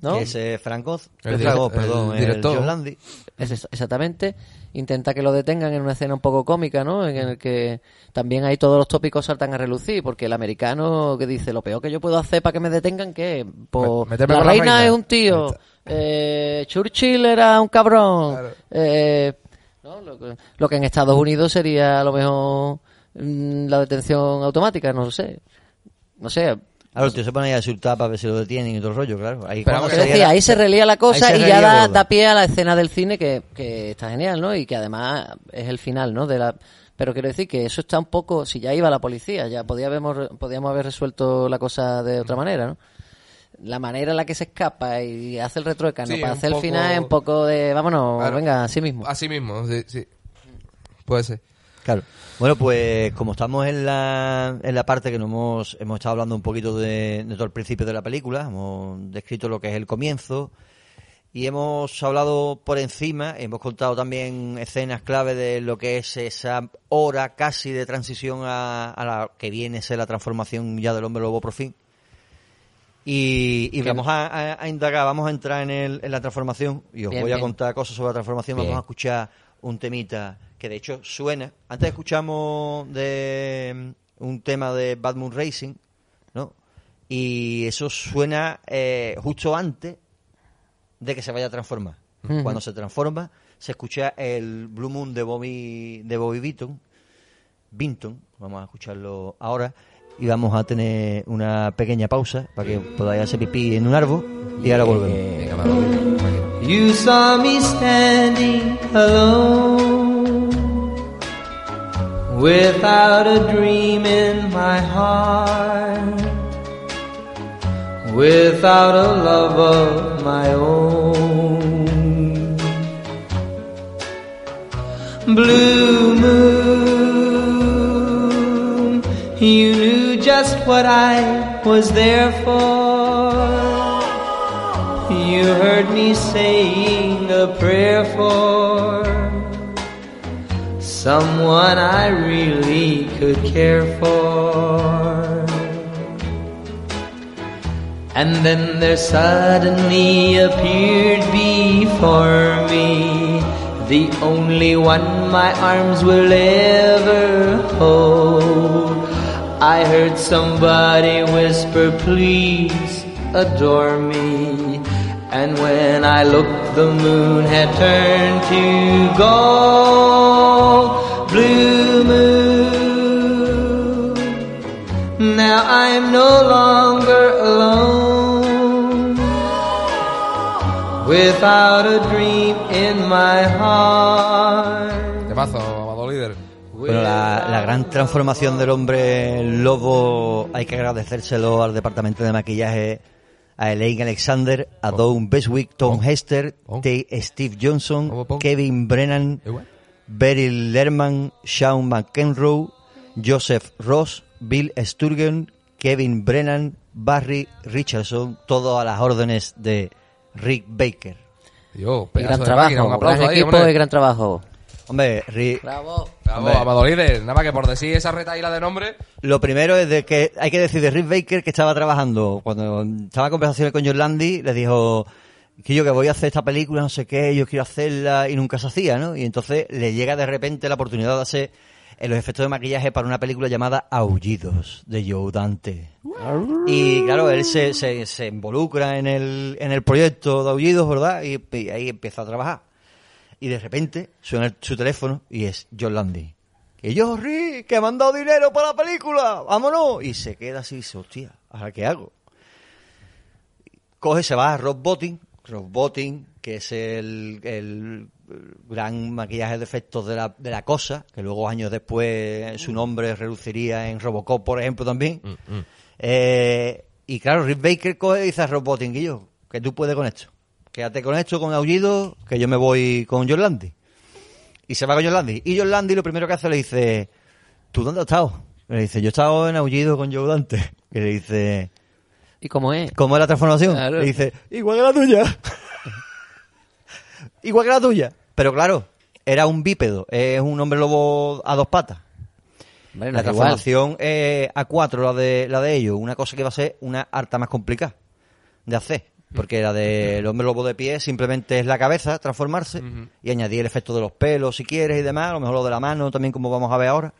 ¿no? Que ese Franco, El el, direct- perdón, el el, director. John Landy. Es es- exactamente. Intenta que lo detengan en una escena un poco cómica, ¿no? En el que también ahí todos los tópicos saltan a relucir, porque el americano que dice, lo peor que yo puedo hacer para que me detengan, que pues, la la reina es un tío, eh, Churchill era un cabrón, Claro. eh, ¿no? lo, que, lo que en Estados Unidos sería a lo mejor mm, la detención automática, no lo sé. No sé, Claro, el tío se pone ahí a insultar para ver si lo detienen y todo el rollo, claro. Ahí, Pero vamos, se ahí se relía la cosa y ya da, da pie a la escena del cine que, que está genial, ¿no? Y que además es el final, ¿no? De la... Pero quiero decir que eso está un poco, si ya iba la policía, ya podíamos, podíamos haber resuelto la cosa de otra manera, ¿no? La manera en la que se escapa y hace el retruécano Sí, para hacer poco- el final es un poco de, vámonos, Claro. venga, así mismo. Así mismo, sí, sí. Puede ser. Claro. Bueno, pues como estamos en la, en la parte que nos hemos, hemos estado hablando un poquito de, de todo el principio de la película, hemos descrito lo que es el comienzo y hemos hablado por encima, hemos contado también escenas clave de lo que es esa hora casi de transición a, a la que viene a ser la transformación ya del hombre lobo por fin. Y, y vamos a, a- a indagar, vamos a entrar en, el, en la transformación y os Bien, voy a bien. contar cosas sobre la transformación. Bien. Vamos a escuchar un temita que de hecho suena. Antes escuchamos de mm, un tema de Bad Moon Racing, ¿no? Y eso suena eh, justo antes de que se vaya a transformar. Cuando se transforma, se escucha el Blue Moon de Bobby, de Bobby Beaton, Binton, vamos a escucharlo ahora. y vamos a tener una pequeña pausa para que podáis hacer pipí en un árbol y ahora volvemos. Venga, Amador. You saw me standing alone without a dream in my heart, without a love of my own. Blue moon, you knew just what I was there for. You heard me saying a prayer for someone I really could care for. And then there suddenly appeared before me the only one my arms will ever hold. I heard somebody whisper, please adore me. And when I looked, the moon had turned to gold. Blue moon. Now I'm no longer alone. Without a dream in my heart. Temazo, Amador Líder. Bueno, la, la gran transformación del hombre lobo hay que agradecérselo al departamento de maquillaje, a Elaine Alexander, a Dawn Beswick, Tom Oh. Hester, Oh. T- Steve Johnson, Oh, oh. Kevin Brennan, Igual. Beryl Lerman, Sean McEnroe, Joseph Ross, Bill Sturgeon, Kevin Brennan, Barry Richardson, todo a las órdenes de Rick Baker. Dios, gran de máquina, un trabajo, aplauso gran ahí, equipo hombre. y gran trabajo. Hombre, Rick, Bravo. Bravo, Hombre. Nada más que por decir esa retaíla de nombre. Lo primero es de que hay que decir de Rick Baker que estaba trabajando, cuando estaba en conversaciones con John Landy, le dijo que yo que voy a hacer esta película, no sé qué, yo quiero hacerla y nunca se hacía, ¿no? Y entonces le llega de repente la oportunidad de hacer eh, los efectos de maquillaje para una película llamada Aullidos de Joe Dante. Y claro, él se, se, se involucra en el, en el proyecto de Aullidos, ¿verdad? Y, y ahí empieza a trabajar. Y de repente suena el- su teléfono y es John Landy. Que yo, Rick, que me han dado dinero para la película, vámonos. Y se queda así y dice, hostia, ¿ahora qué hago? Coge, se va a Rob Botting, Rob Botting, que es el, el gran maquillaje de efectos de la, de la cosa, que luego años después su nombre reluciría en Robocop, por ejemplo, también. Eh, y claro, Rick Baker coge y dice a Rob Botting, que yo, que tú puedes con esto. Quédate con esto, con Aullido, que yo me voy con John Landy. Y se va con John Landy. Y John Landy lo primero que hace le dice, ¿tú dónde has estado? Le dice, yo he estado en Aullido con Joe Dante. (laughs) Que le dice, ¿Y cómo es? ¿cómo es la transformación? Claro. Le dice, igual que la tuya. (laughs) igual que la tuya. Pero claro, era un bípedo, es un hombre lobo a dos patas. La transformación eh, a cuatro, la de, la de ellos, una cosa que va a ser una harta más complicada de hacer. Porque la del hombre lobo de pie simplemente es la cabeza, transformarse, y añadir el efecto de los pelos si quieres y demás, a lo mejor lo de la mano también como vamos a ver ahora.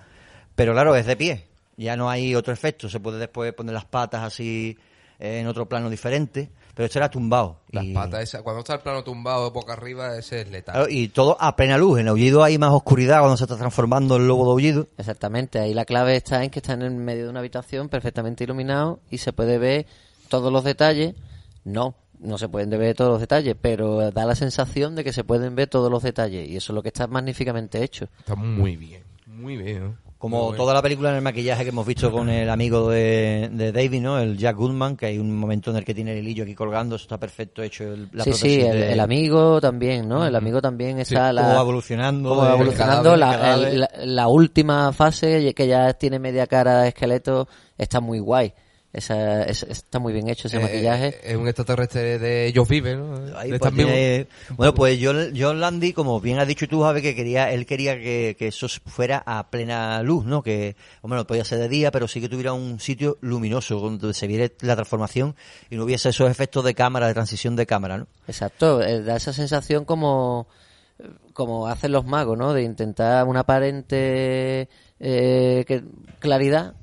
Pero claro, es de pie, ya no hay otro efecto, se puede después poner las patas así en otro plano diferente, pero esto era tumbado. Las y, patas esas. Cuando está el plano tumbado boca arriba, ese es letal. claro, y todo a plena luz, en el aullido hay más oscuridad cuando se está transformando el lobo de aullido. Exactamente, ahí la clave está en que está en el medio de una habitación perfectamente iluminado y se puede ver todos los detalles. No, no se pueden ver todos los detalles, pero da la sensación de que se pueden ver todos los detalles y eso es lo que está magníficamente hecho. Está muy bien. Muy bien. ¿no? Como bueno. toda la película en el maquillaje que hemos visto con el amigo de, de David, ¿no? El Jack Goodman, que hay un momento en el que tiene el hilillo aquí colgando, eso está perfecto hecho. El, la sí, sí, el, de- el amigo también, ¿no? El amigo también está la... Cómo va evolucionando. de- evolucionando. cadáver, La, cadáver. el- la- la última fase, que ya tiene media cara de esqueleto, está muy guay. Esa, es- está muy bien hecho ese Eh, maquillaje. eh, es un extraterrestre de ellos viven, ¿no? Ahí, De pues, tiene- Bueno, pues John, John Landy, como bien has dicho tú, Javi, que quería, él quería que, que eso fuera a plena luz, ¿no? Que, hombre, no podía ser de día, pero sí que tuviera un sitio luminoso donde se viera la transformación y no hubiese esos efectos de cámara, de transición de cámara, ¿no? Exacto, eh, da esa sensación como, como hacen los magos, ¿no? De intentar una aparente eh, que- claridad,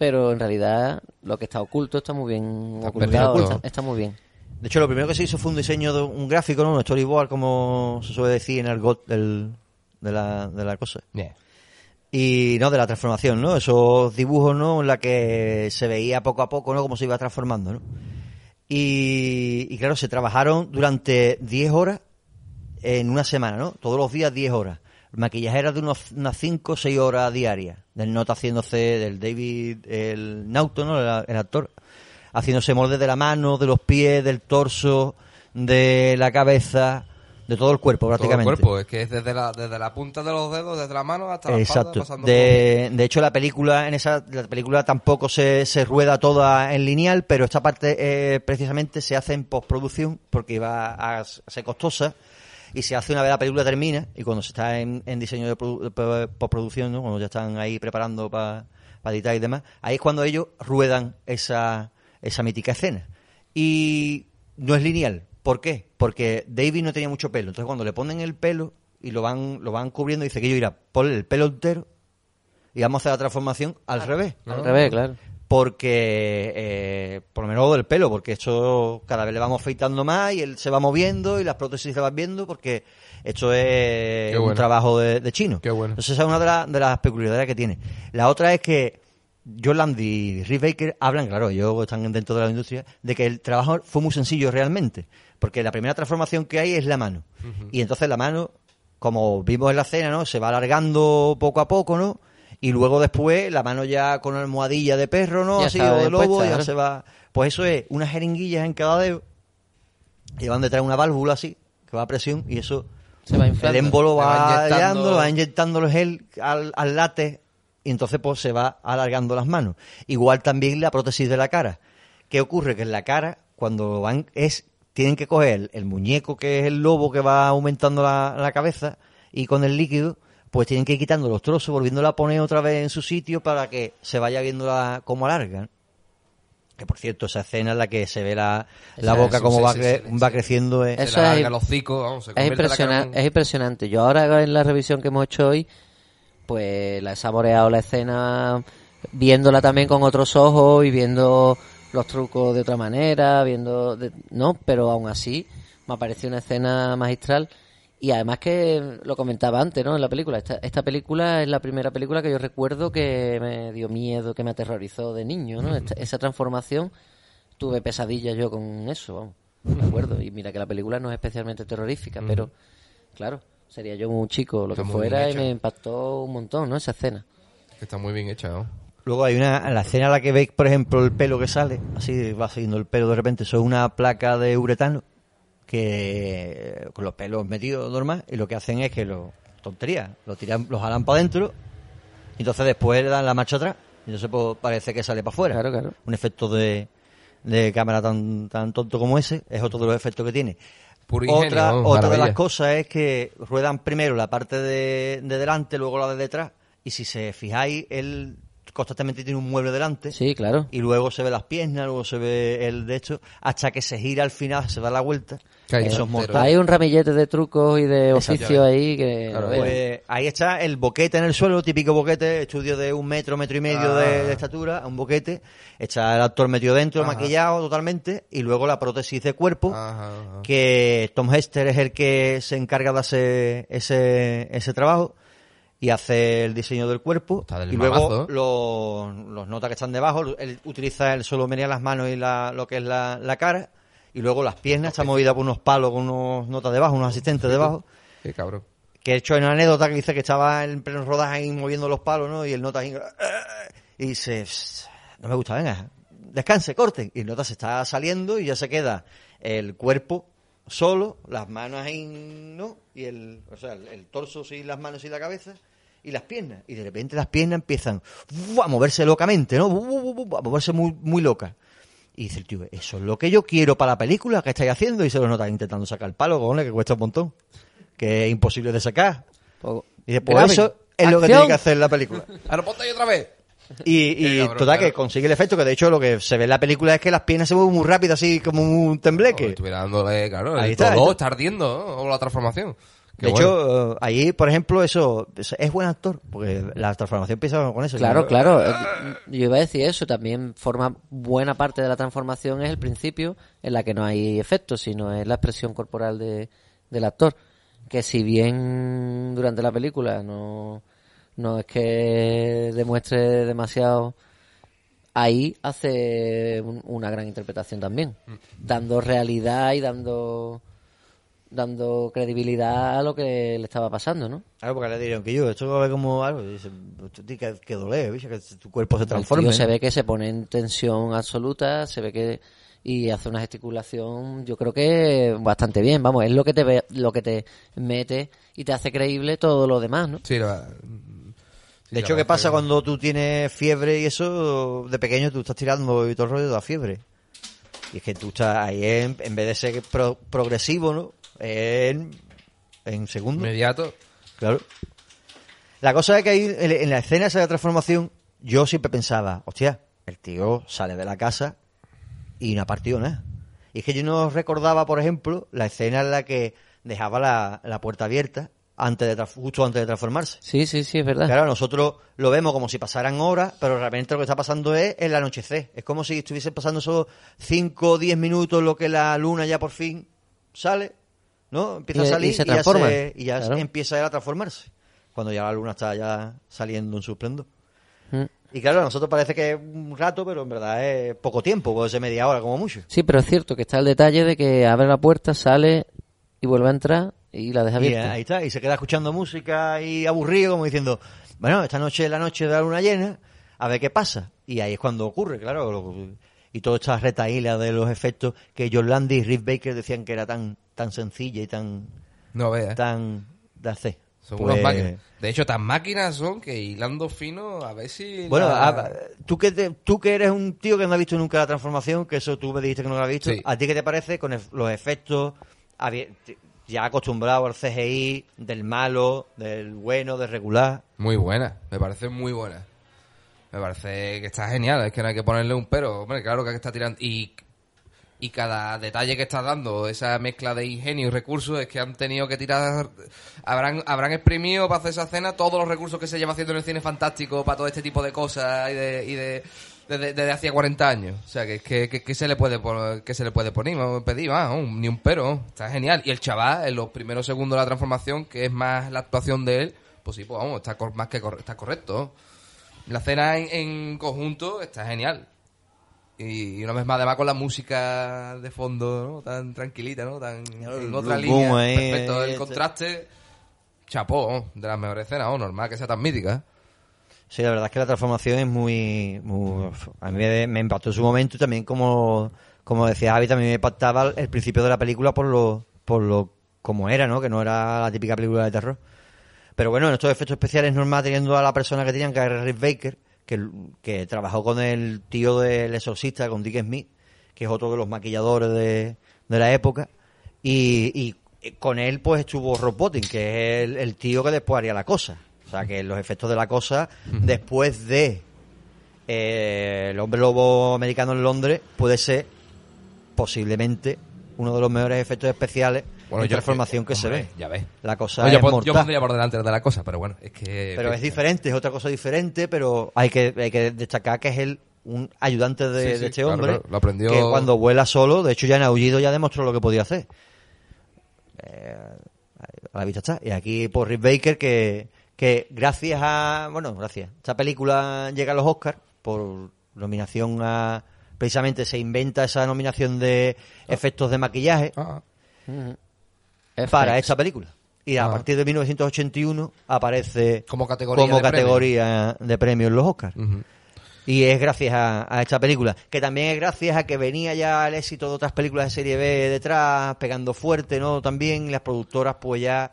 pero en realidad lo que está oculto está muy bien Está ocultado, está, está muy bien. De hecho, lo primero que se hizo fue un diseño de un gráfico, ¿no? Un storyboard, como se suele decir en el got del- de, la, de la cosa. Yeah. Y no, de la transformación, ¿no? Esos dibujos, ¿no? En la que se veía poco a poco, ¿no? Cómo se iba transformando, ¿no? Y, y claro, se trabajaron durante 10 horas en una semana, ¿no? Todos los días 10 horas. El maquillaje era de unos, unas 5 o 6 horas diarias. Del nota haciéndose, del David, el Nauto, ¿no? El, el actor. Haciéndose moldes de la mano, de los pies, del torso, de la cabeza, de todo el cuerpo Todo el prácticamente. cuerpo, es que es desde la, desde la punta de los dedos, desde la mano hasta la espalda, Exacto. pasando De, de hecho, la película, en esa, la película tampoco se, se rueda toda en lineal, pero esta parte eh, precisamente se hace en postproducción porque va a, ser costosa y se hace una vez la película termina y cuando se está en, en diseño de, produ- de po- postproducción, ¿no? cuando ya están ahí preparando para editar y demás, ahí es cuando ellos ruedan esa, esa mítica escena. Y no es lineal. ¿Por qué? Porque David no tenía mucho pelo. Entonces cuando le ponen el pelo y lo van, lo van cubriendo, dice que yo irá, ponle el pelo entero y vamos a hacer la transformación al revés. Al revés, claro. Porque, eh, por lo menos del pelo, porque esto cada vez le vamos afeitando más y él se va moviendo y las prótesis se van viendo porque esto es un trabajo de, de chino. Qué bueno. Entonces esa es una de, la- de las peculiaridades que tiene. La otra es que John Land y Rick Baker hablan, claro, ellos están dentro de la industria, de que el trabajo fue muy sencillo realmente. Porque la primera transformación que hay es la mano. Y entonces la mano, como vimos en la escena, ¿no? Se va alargando poco a poco, ¿no? Y luego después la mano ya con almohadilla de perro, ¿no? Ya Así, o de lobo, ya se va. Pues eso es unas jeringuillas en cada dedo. Llevan detrás una válvula así, que va a presión, y eso Se va el inflando. émbolo Le va inyectando- va inyectando el gel al, al látex y entonces pues se va alargando las manos. Igual también la prótesis de la cara. ¿Qué ocurre? Que en la cara, cuando van, es, tienen que coger el, el muñeco que es el lobo que va aumentando la, la cabeza y con el líquido, pues tienen que ir quitando los trozos, volviéndola a poner otra vez en su sitio para que se vaya viendo la, cómo alargan. Que por cierto, esa escena en la que se ve la, la boca como sí, va, sí, cre- sí, va sí. creciendo. es- Se Eso es- el hocico, vamos, se Es, convierte la cara impresiona- en un- es impresionante. Yo ahora en la revisión que hemos hecho hoy, pues la he saboreado la escena, viéndola también con otros ojos y viendo los trucos de otra manera, viendo, de- no, pero aún así me ha parecido una escena magistral y además que lo comentaba antes, ¿no? En la película, esta, esta película es la primera película que yo recuerdo que me dio miedo, que me aterrorizó de niño, ¿no? Esta- esa transformación tuve pesadillas yo con eso, vamos, me acuerdo. Y mira que la película no es especialmente terrorífica, pero claro, sería yo un chico, lo Está que fuera, y me impactó un montón, ¿no? Esa escena. Que está muy bien hecha, ¿no? Luego hay una, la escena en la que veis, por ejemplo, el pelo que sale, así va siguiendo el pelo de repente, eso es una placa de uretano que con los pelos metidos normal y lo que hacen es que lo tontería, lo tiran, los jalan para adentro y entonces después le dan la marcha atrás y entonces pues, parece que sale para afuera. Claro, claro. Un efecto de, de cámara tan, tan tonto como ese es otro de los efectos que tiene. Puro ingenio, otra otra de las cosas es que ruedan primero la parte de, de delante, luego la de detrás y si se fijáis, él constantemente tiene un mueble delante Sí, claro. y luego se ve las piernas, luego se ve el de hecho, hasta que se gira al final, se da la vuelta. Hay Eso es entero. mortal. Hay un ramillete de trucos y de Exacto. oficio ahí que... Claro. Pues ahí está el boquete en el suelo, típico boquete, estudio de un metro, metro y medio Ah. de, de estatura, un boquete. Está el actor metido dentro, Ajá. maquillado totalmente, y luego la prótesis de cuerpo, Ajá, ajá. que Tom Hester es el que se encarga de hacer ese, ese trabajo y hace el diseño del cuerpo. Está del y luego los, los notas que están debajo, él utiliza, él solo menea las manos y la, lo que es la, la cara, y luego las piernas están movidas por unos palos con unos notas debajo, unos asistentes debajo. Qué cabrón. Que he hecho una anécdota que dice que estaba en pleno rodaje ahí moviendo los palos, ¿no? Y el nota ahí, y dice, no me gusta, venga, descanse, corten. Y el nota se está saliendo y ya se queda el cuerpo solo, las manos ahí, ¿no? Y el, o sea, el, el torso sin las manos y la cabeza y las piernas. Y de repente las piernas empiezan a moverse locamente, ¿no? A moverse muy, muy locas. Y dice el tío, eso es lo que yo quiero para la película que estáis haciendo. Y se lo nota intentando sacar el palo, cojones, que cuesta un montón. Que es imposible de sacar. Pues, Y después graben. eso es lo que ¡Acción! tiene que hacer la película. (laughs) Ahora ponte ahí otra vez. Y, y cabrón, total, claro. que consigue el efecto, que de hecho lo que se ve en la película es que las piernas se mueven muy rápido, así como un tembleque. Estuviera dándole, claro, Ahí el está, esto- está ardiendo, ¿no? O la transformación. Qué de bueno. hecho, eh, ahí, por ejemplo, eso es es buen actor, porque la transformación empieza con eso. Claro, Yo- claro. Eh, Yo iba a decir eso. También forma buena parte de la transformación es el principio, en la que no hay efectos, sino es la expresión corporal de, del actor. Que si bien durante la película no, No es que demuestre demasiado. Ahí hace un- una gran interpretación también, dando realidad y dando dando credibilidad a lo que le estaba pasando, ¿no? Claro, porque le dirían que yo, esto va a ver como algo. Dice, tiene que, que doler, bicho, que tu cuerpo se El transforme. tío se ¿no? ve que se pone en tensión absoluta, se ve que y hace una gesticulación, yo creo que bastante bien, vamos, es lo que te ve, lo que te mete y te hace creíble todo lo demás, ¿no? Sí, la- De hecho, ¿qué pasa cuando tú tienes fiebre y eso? De pequeño tú estás tirando y todo el rollo de la fiebre. Y es que tú estás ahí en, en vez de ser pro- progresivo, ¿no? En, en segundo. Inmediato. Claro. La cosa es que ahí, en, la escena esa de transformación, yo siempre pensaba, hostia, el tío sale de la casa y no ha partido nada. Y es que yo no recordaba, por ejemplo, la escena en la que dejaba la, la puerta abierta antes de justo antes de transformarse. Sí, sí, sí, es verdad. Claro, nosotros lo vemos como si pasaran horas, pero realmente lo que está pasando es el anochecer. Es como si estuviese pasando esos 5 o 10 minutos lo que la luna ya por fin sale, ¿no? Empieza Y- a y salir y, ya, transforma. se- y ya Claro. empieza a transformarse. Cuando ya la luna está ya saliendo en su esplendor. Mm. Y claro, a nosotros parece que es un rato, pero en verdad es poco tiempo, puede ser media hora como mucho. Sí, pero es cierto que está el detalle de que abre la puerta, sale y vuelve a entrar y la deja Y abierta. ahí está, y se queda escuchando música y aburrido, como diciendo, bueno, esta noche es la noche de la luna llena, a ver qué pasa. Y ahí es cuando ocurre, claro. Y toda esta retaíla de los efectos que John Landy y Rick Baker decían que era tan tan sencilla y tan No veas. tan de hacer. Son Pues, unas máquinas. De hecho, tan máquinas son que hilando fino, a ver si. Bueno, la- a- tú que te- tú que eres un tío que no ha visto nunca la transformación, que eso tú me dijiste que no lo has visto, Sí. ¿a ti qué te parece con los efectos ya acostumbrado al CGI, del malo, del bueno, del regular? Muy buena, me parece muy buena. Me parece que está genial, es que no hay que ponerle un pero. Hombre, claro que está tirando. Y, y cada detalle que está dando, esa mezcla de ingenio y recursos, es que han tenido que tirar. Habrán, habrán exprimido para hacer esa escena todos los recursos que se lleva haciendo en el cine fantástico para todo este tipo de cosas y de. Y de desde, desde hacía 40 años. O sea, que, que, que, que se le puede poner, que se le puede poner, pedir, ah, ni un pero. Está genial. Y el chaval, en los primeros segundos de la transformación, que es más la actuación de él, pues sí, pues vamos, está cor- más que cor- está correcto. La escena en, en conjunto está genial. Y, una vez más, además con la música de fondo, ¿no? Tan tranquilita, ¿no? Tan en otra boom línea. ahí, Perfecto, el este. contraste. Chapó, de las mejores escenas, ¿no? normal que sea tan mítica. Sí, la verdad es que la transformación es muy... muy- a mí me, me impactó en su momento y también como, como decía Javi, también me impactaba el principio de la película por lo, por lo como era, ¿no? Que no era la típica película de terror. Pero bueno, en estos efectos especiales normal teniendo a la persona que tenían, que era Rick Baker, que, que trabajó con el tío del exorcista, con Dick Smith, que es otro de los maquilladores de, de la época. Y, y con él pues estuvo Rob Bottin, que es el, el tío que después haría la cosa. O sea, que los efectos de la cosa, después de eh, El hombre lobo americano en Londres, puede ser posiblemente uno de los mejores efectos especiales Bueno, de yo- transformación que se hombre, ve. ya ves. La cosa No, es yo, pon- yo mortal. pondría por delante de la cosa, pero bueno, es que... Pero es diferente, es otra cosa diferente, pero hay que, hay que destacar que es el un ayudante de, Sí, de sí, este claro, hombre claro, lo aprendió- que cuando vuela solo, de hecho ya en Aullido ya demostró lo que podía hacer. Eh, a la vista está. Y aquí por Rick Baker que, que gracias a, bueno, gracias, esta película llega a los Oscars por nominación a, precisamente se inventa esa nominación de efectos de maquillaje Ah, FX. esta película. Y a Ah. partir de 1981 aparece Como categoría como de premio. categoría de premio en los Oscars. Y es gracias a, a esta película, que también es gracias a que venía ya el éxito de otras películas de serie B detrás, pegando fuerte, ¿no? También y las productoras pues ya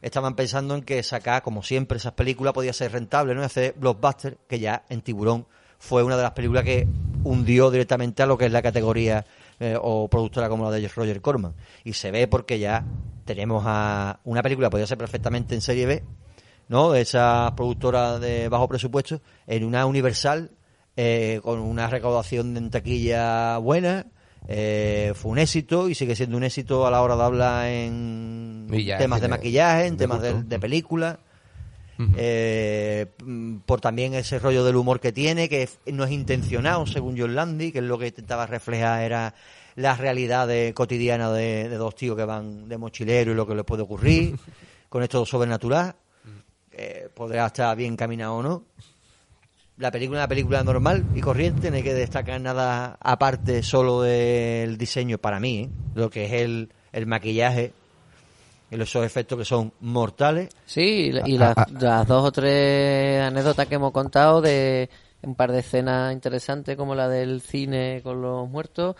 estaban pensando en que sacar, como siempre, esas películas podía ser rentable, ¿no? Y hacer blockbuster, que ya en Tiburón fue una de las películas que hundió directamente a lo que es la categoría eh, o productora como la de Roger Corman. Y se ve porque ya tenemos a una película, podría ser perfectamente en serie B, ¿no? De esas productoras de bajo presupuesto, en una Universal, eh, con una recaudación en taquilla buena, eh, fue un éxito y sigue siendo un éxito a la hora de hablar en temas de maquillaje, en de temas de, de eh, mm, por también ese rollo del humor que tiene, que no es intencionado, según John Landy, que es lo que intentaba reflejar era la realidad de- cotidiana de, de dos tíos que van de mochilero y lo que les puede ocurrir, (laughs) con esto sobrenatural. eh, podrá estar bien caminado o no. La película es una película normal y corriente, no hay que destacar nada aparte solo del diseño para mí, ¿eh? lo que es el, el maquillaje esos efectos que son mortales. Sí, y, Ah, las, ah. las dos o tres anécdotas que hemos contado de un par de escenas interesantes como la del cine con los muertos,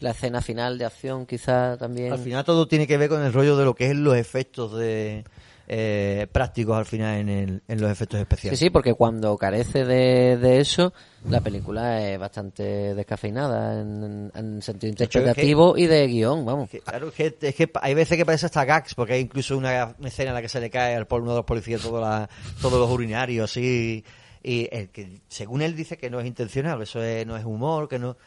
la escena final de acción quizá también. Al final todo tiene que ver con el rollo de lo que es los efectos de eh, prácticos al final en, el- en los efectos Sí, especiales. sí, porque cuando carece de, de eso, la película es bastante descafeinada en, en sentido pero es que- interpretativo y de guion, vamos. Que, Claro, es que, es que hay veces que parece hasta gags, porque hay incluso una escena en la que se le cae al uno de los policías todo la- todos los urinarios, así, y el que, según él dice que no es intencional, eso es- no es humor, que no...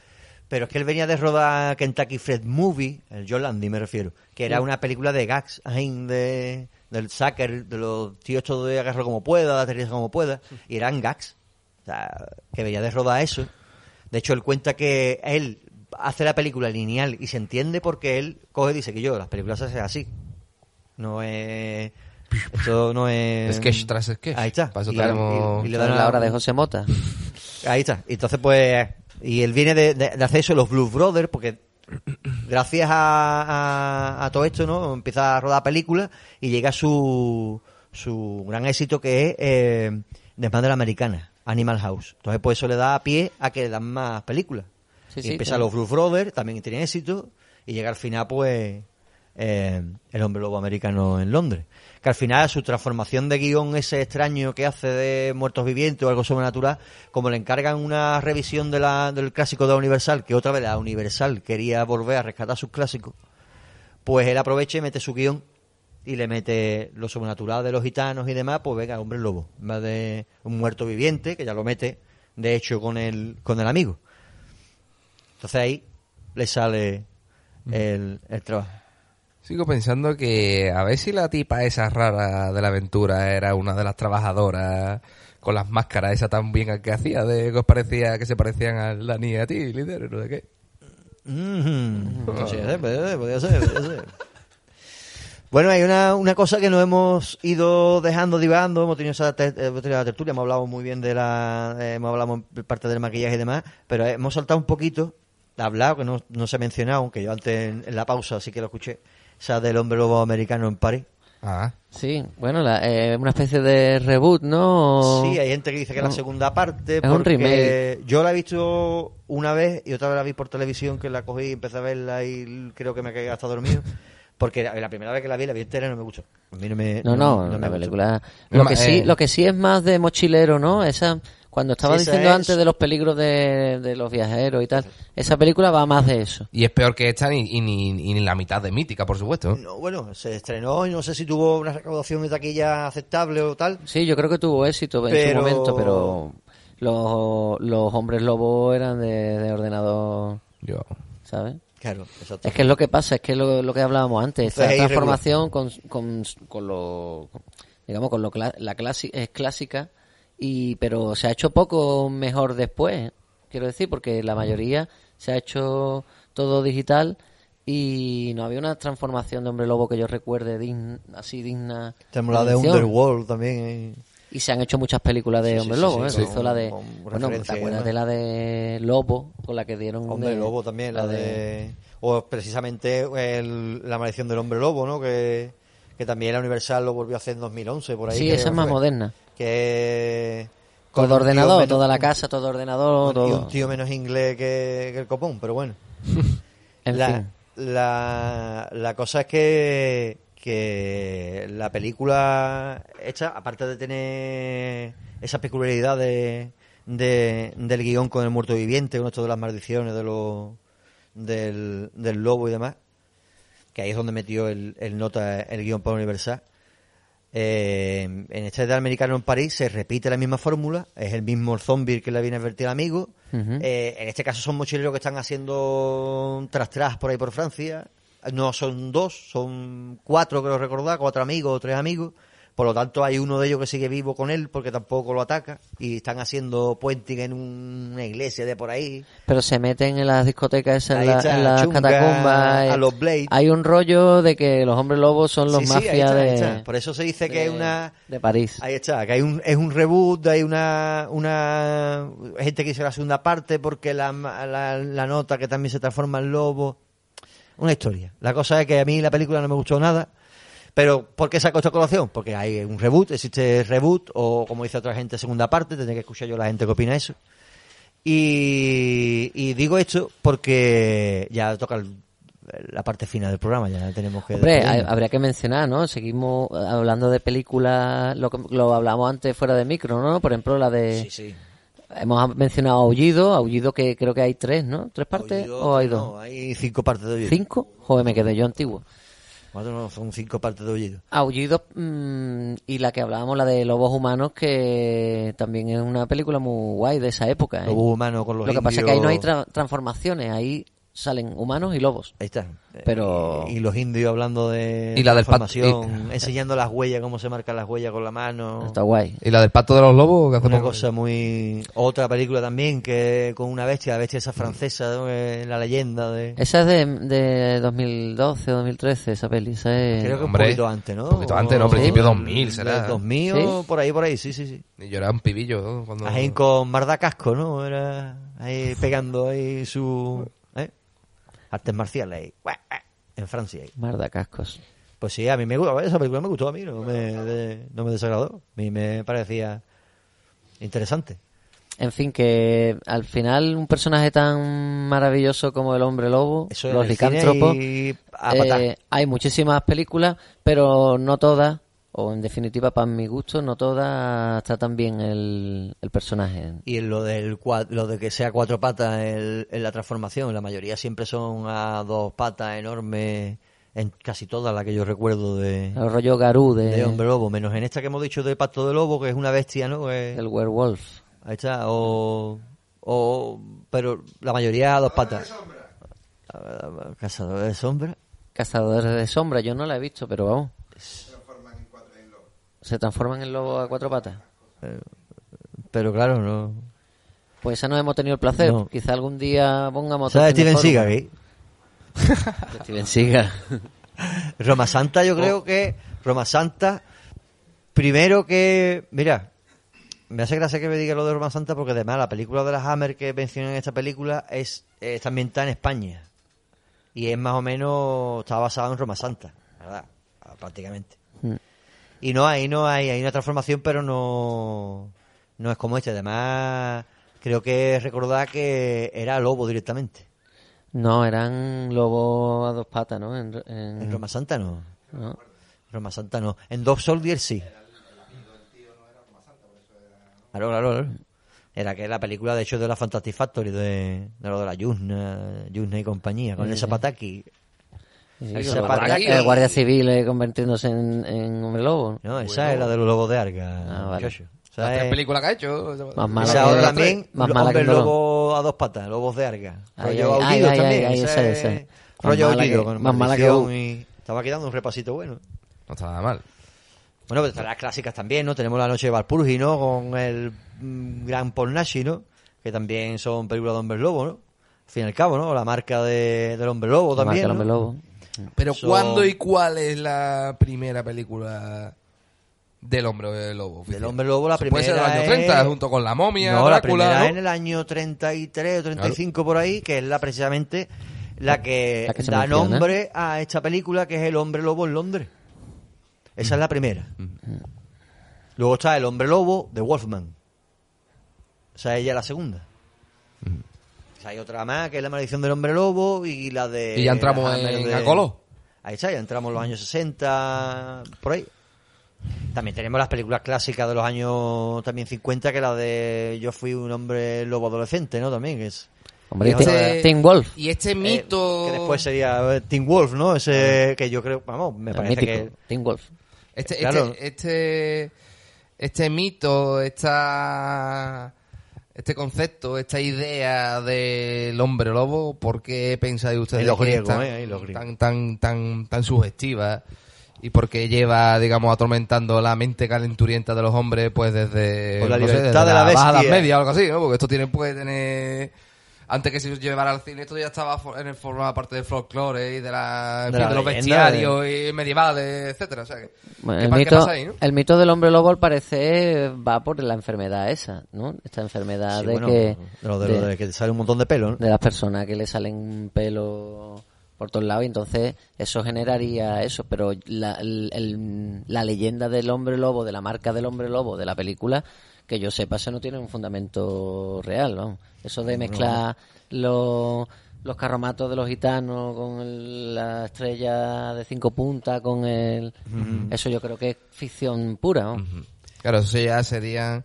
Pero es que él venía de rodar Kentucky Fried Movie, el John Landy me refiero, que era una película de gags, de, del Sacker, de los tíos estos de agarro como pueda, aterriza como pueda, y eran gags. O sea, que venía de rodar eso. De hecho, él cuenta que él hace la película lineal y se entiende porque él coge y dice que yo, las películas se hacen así. No es... Esto no es... Sketch tras sketch. Ahí está. Para eso Y- tenemos- y- y le dan la hora de José Mota. Ahí está. Y entonces, pues. Y él viene de, de- de hacer eso, los Blues Brothers, porque gracias a, a- a todo esto, ¿no? Empieza a rodar películas y llega su, su gran éxito que es eh, Desmadre Americana, Animal House. Entonces, pues eso le da pie a que le dan más películas. Sí, y sí, empieza los Blues Brothers, también tiene éxito, y llega al final, pues. eh, el hombre lobo americano en Londres. Que al final su transformación de guion, ese extraño que hace de muertos vivientes o algo sobrenatural, como le encargan una revisión de la, del clásico de la Universal, que otra vez la Universal quería volver a rescatar sus clásicos, pues él aprovecha y mete su guion y le mete lo sobrenatural de los gitanos y demás, pues venga, hombre lobo, en vez de un muerto viviente, que ya lo mete, de hecho, con el, con el amigo. Entonces ahí le sale el, el trabajo. Sigo pensando que a ver si la tipa esa rara de la aventura era una de las trabajadoras con las máscaras esa tan bien que hacía de que os parecía que se parecían al Dani y a ti, líder, no sé qué. Podría ser, podría ser, podría ser, podría ser. Bueno, hay una, una cosa que nos hemos ido dejando divagando, hemos tenido esa te- hemos tenido la tertulia, hemos hablado muy bien de la, eh, hemos hablado parte del maquillaje y demás, pero hemos saltado un poquito, hablado, que no, no se ha mencionado, aunque yo antes en, en la pausa sí que lo escuché, esa del hombre lobo americano en París. Ah, Sí, bueno, la, eh, una especie de reboot, ¿no? Sí, hay gente que dice que es la No. segunda parte. Es un remake. Yo la he visto una vez y otra vez la vi por televisión, que la cogí y empecé a verla y creo que me quedé hasta dormido. Porque la, primera vez que la vi, la vi entera y no me gustó. A mí no me. No, no, me la película. No, Lo que sí, eh. lo que sí es más de mochilero, ¿no? Esa, cuando estaba Sí, diciendo es- antes de los peligros de, de los viajeros y tal, esa película va más de eso. y es peor que esta ni, y ni, la mitad de mítica, por supuesto. No, bueno, se estrenó y no sé si tuvo una recaudación de taquilla aceptable o tal. Sí, yo creo que tuvo éxito en Pero- su momento, pero los, los hombres lobos eran de, de ordenador, Yo. ¿sabes? Claro, exacto. Es que es lo que pasa, es que lo, lo que hablábamos antes, esta transformación con, con, con lo, digamos, con lo la clasi- es clásica, y pero se ha hecho poco mejor después, quiero decir, porque la mayoría se ha hecho todo digital y no había una transformación de hombre lobo que yo recuerde así digna. Tenemos la de. Underworld también. eh. Y se han hecho muchas películas de Sí, Hombre sí, Lobo, sí, ¿eh? Se hizo la de... Bueno, ¿te acuerdas de la de Lobo? Con la que dieron... Hombre de- Lobo también, la, la de... O precisamente el- la maldición del hombre lobo, ¿no? Que, que también la Universal lo volvió a hacer en 2011, por ahí. Sí, esa es más fue. moderna. Que... Todo ordenador, menos- toda la casa, todo ordenador, Y un tío menos inglés que, que el copón, pero bueno. (laughs) En la, fin. la, la cosa es que, que la película hecha, aparte de tener esa peculiaridad de, de- del guion con el muerto viviente, con esto de las maldiciones de los, del, del lobo y demás, que ahí es donde metió el, el nota el guion para Universal. Eh, en este de americano en París se repite la misma fórmula, es el mismo zombie que le viene a advertir al amigo. Eh, en este caso son mochileros que están haciendo tras tras por ahí por Francia. No son dos, son cuatro, creo recordar, cuatro amigos o tres amigos. Por lo tanto, hay uno de ellos que sigue vivo con él porque tampoco lo ataca. Y están haciendo puenting en un- una iglesia de por ahí. Pero se meten en las discotecas esas, en, la- las chunga, catacumbas. a eh, los Blade. Hay un rollo de que los hombres lobos son los Sí, mafias de, está. Por eso se dice que de- es una... de París. Ahí está, que hay un, es un reboot, hay una, una gente que hizo la segunda parte porque la, la, la nota que también se transforma en lobo. Una historia. La cosa es que a mí la película no me gustó nada. Pero, ¿por qué saco esta colación? Porque hay un reboot, existe reboot, o como dice otra gente, segunda parte, tendré que escuchar yo a la gente que opina eso. Y, y digo esto porque ya toca el- la parte final del programa, ya tenemos que... Hombre, hay- habría que mencionar, ¿no? Seguimos hablando de películas, lo, lo hablamos antes fuera de micro, ¿no? Por ejemplo, la de... Sí, sí. Hemos mencionado Aullido, Aullido que creo que hay tres, ¿no? ¿Tres partes Aullido, o hay no, dos? hay cinco partes de Aullido. ¿Cinco? Joder, me quedé yo antiguo. Son cinco partes de Aullido. Aullido mm, y la que hablábamos, la de Lobos Humanos, que también es una película muy guay de esa época. ¿eh? Lobo humano con los Lo que pasa es que ahí no hay tra- transformaciones, ahí salen humanos y lobos. Ahí está. Pero- Y, y los indios hablando de Y la del pat- transformación, enseñando las huellas, cómo se marcan las huellas con la mano. Está guay. ¿Y la del pacto de los lobos? que Una cosa muy... Otra película también, que con una bestia, la bestia esa francesa, ¿no? Eh, la leyenda de... Esa es de, de 2012 o 2013, esa peli. Esa es... Creo que un Hombre, poquito antes, ¿no? un poquito antes, ¿no? O- Principio del- 2000 será. del 2000 ¿Sí? o por ahí, por ahí, sí, sí, sí. Y yo era un pibillo, ¿no? Cuando... Ahí con Marda Casco, ¿no? Era ahí pegando ahí su... ¿eh? Artes marciales guau, En Francia. Marda Cascos. Pues sí, a mí me gusta, esa película me gustó a mí, no me, de- no me desagradó. A mí me parecía interesante. En fin, que al final un personaje tan maravilloso como el hombre lobo, Eso los licántropos, y eh, hay muchísimas películas, pero no todas, o en definitiva para mi gusto, no todas tratan bien el, el personaje. Y en lo del cua- lo de que sea cuatro patas el- en la transformación, la mayoría siempre son a dos patas enormes, en casi todas las que yo recuerdo de, El rollo Garú de, de Hombre Lobo, menos en esta que hemos dicho de Pacto de Lobo, que es una bestia, ¿no? Que- el werewolf. Ahí está, o, o... Pero la mayoría a dos patas. Cazador de sombra. Cazadores de sombra, yo no la he visto, pero vamos. Se transforman en lobo a cuatro patas. Pero claro, no... Pues esa no hemos tenido el placer. No. Quizá algún día pongamos ¿Sabes (laughs) Steven. Seagal aquí? De Steven Seagal. Roma Santa yo Oh. creo que Roma Santa primero que mira me hace gracia que me diga lo de Roma Santa porque además la película de la Hammer que mencioné en esta película es eh, está ambientada en España y es más o menos está basada en Roma Santa verdad prácticamente Mm. Y no hay no hay hay una transformación pero no no es como este además creo que recordar que era lobo directamente No, eran lobos a dos patas, ¿no? En, en- en Roma Santa no ¿no? Roma Santa no. En Dog Soldier sí. Claro, claro, claro. Era que la película, de hecho, de la Fantastic Factory, de, de lo de la Yusna, Yusna y compañía, con el Zapataki. Sí, El el, Zapataki. guardia, el guardia civil eh, convirtiéndose en, en hombre lobo. No, esa es la de los lobos de Arga. Ah, vale. O Las sea, tres es- películas que ha hecho. Más mala esa que- también, más mala que hombre lobo a dos patas, lobos de Arga. Ay, Rollo ay, aullido ay, también. Rollo Más aullido, que- con más mala que vos. y... Estaba quedando un repasito bueno. No estaba mal. Bueno, pues están las clásicas también, ¿no? Tenemos La Noche de Valpurgi, ¿no? Con el mm, Gran Pornashi, ¿no? Que también son películas de hombres lobo, ¿no? Al fin y al cabo, ¿no? La marca de, del hombre lobo La marca también, del ¿no? hombre lobo. Pero ¿cuándo y cuál es la primera película del hombre lobo? oficial? Del hombre lobo la Puede ser del primera año 30, es- junto con la momia, No, la primera ¿no? en el año 33 o 35 por ahí, que es la precisamente la que, La que se da menciona. nombre a esta película, que es El hombre lobo en Londres. Esa es la primera. Luego está El hombre lobo de Wolfman. Esa es ya la segunda. O sea, hay otra más, que es La maldición del hombre lobo y la de... Y ya entramos Hammer en de- Acoló. Ahí está, ya entramos en los años 60, por ahí. También tenemos las películas clásicas de los años también 50, que la de Yo fui un hombre lobo adolescente, ¿no? También que es... Hombre, y este- Teen Wolf. Y este eh, mito... que después sería eh, Teen Wolf, ¿no? Ese que yo creo, vamos, me el parece mítico, que... Teen Wolf. Este, Claro. este, este, este mito, esta, este concepto, esta idea del hombre lobo, ¿por qué pensáis ustedes que es tan, ¿eh? Tan, tan, tan, tan sugestiva y porque lleva, digamos, atormentando la mente calenturienta de los hombres, pues desde, Por la no sé, libertad desde de la Baja Edad bestia. media o algo así, ¿no? Porque esto tiene, puede tener... Antes que se llevara al cine, esto ya estaba for- en el formaba parte del folclore y de, la, De la de los bestiarios y medievales, etcétera. O sea, que, Bueno, ¿qué el, mito, pasa ahí, no? el mito del hombre lobo al parecer va por la enfermedad esa, ¿no? Esta enfermedad Sí, de bueno, que... de lo de, lo de- de que te sale un montón de pelo, ¿no? de las personas que le salen pelo por todos lados y entonces eso generaría eso pero la, el- el- la leyenda del hombre lobo de la marca del hombre lobo de la película que yo sepa eso no tiene un fundamento real vamos eso de mezclar los los carromatos de los gitanos con el- la estrella de cinco puntas con el eso yo creo que es ficción pura ¿no? Claro, eso ya sería...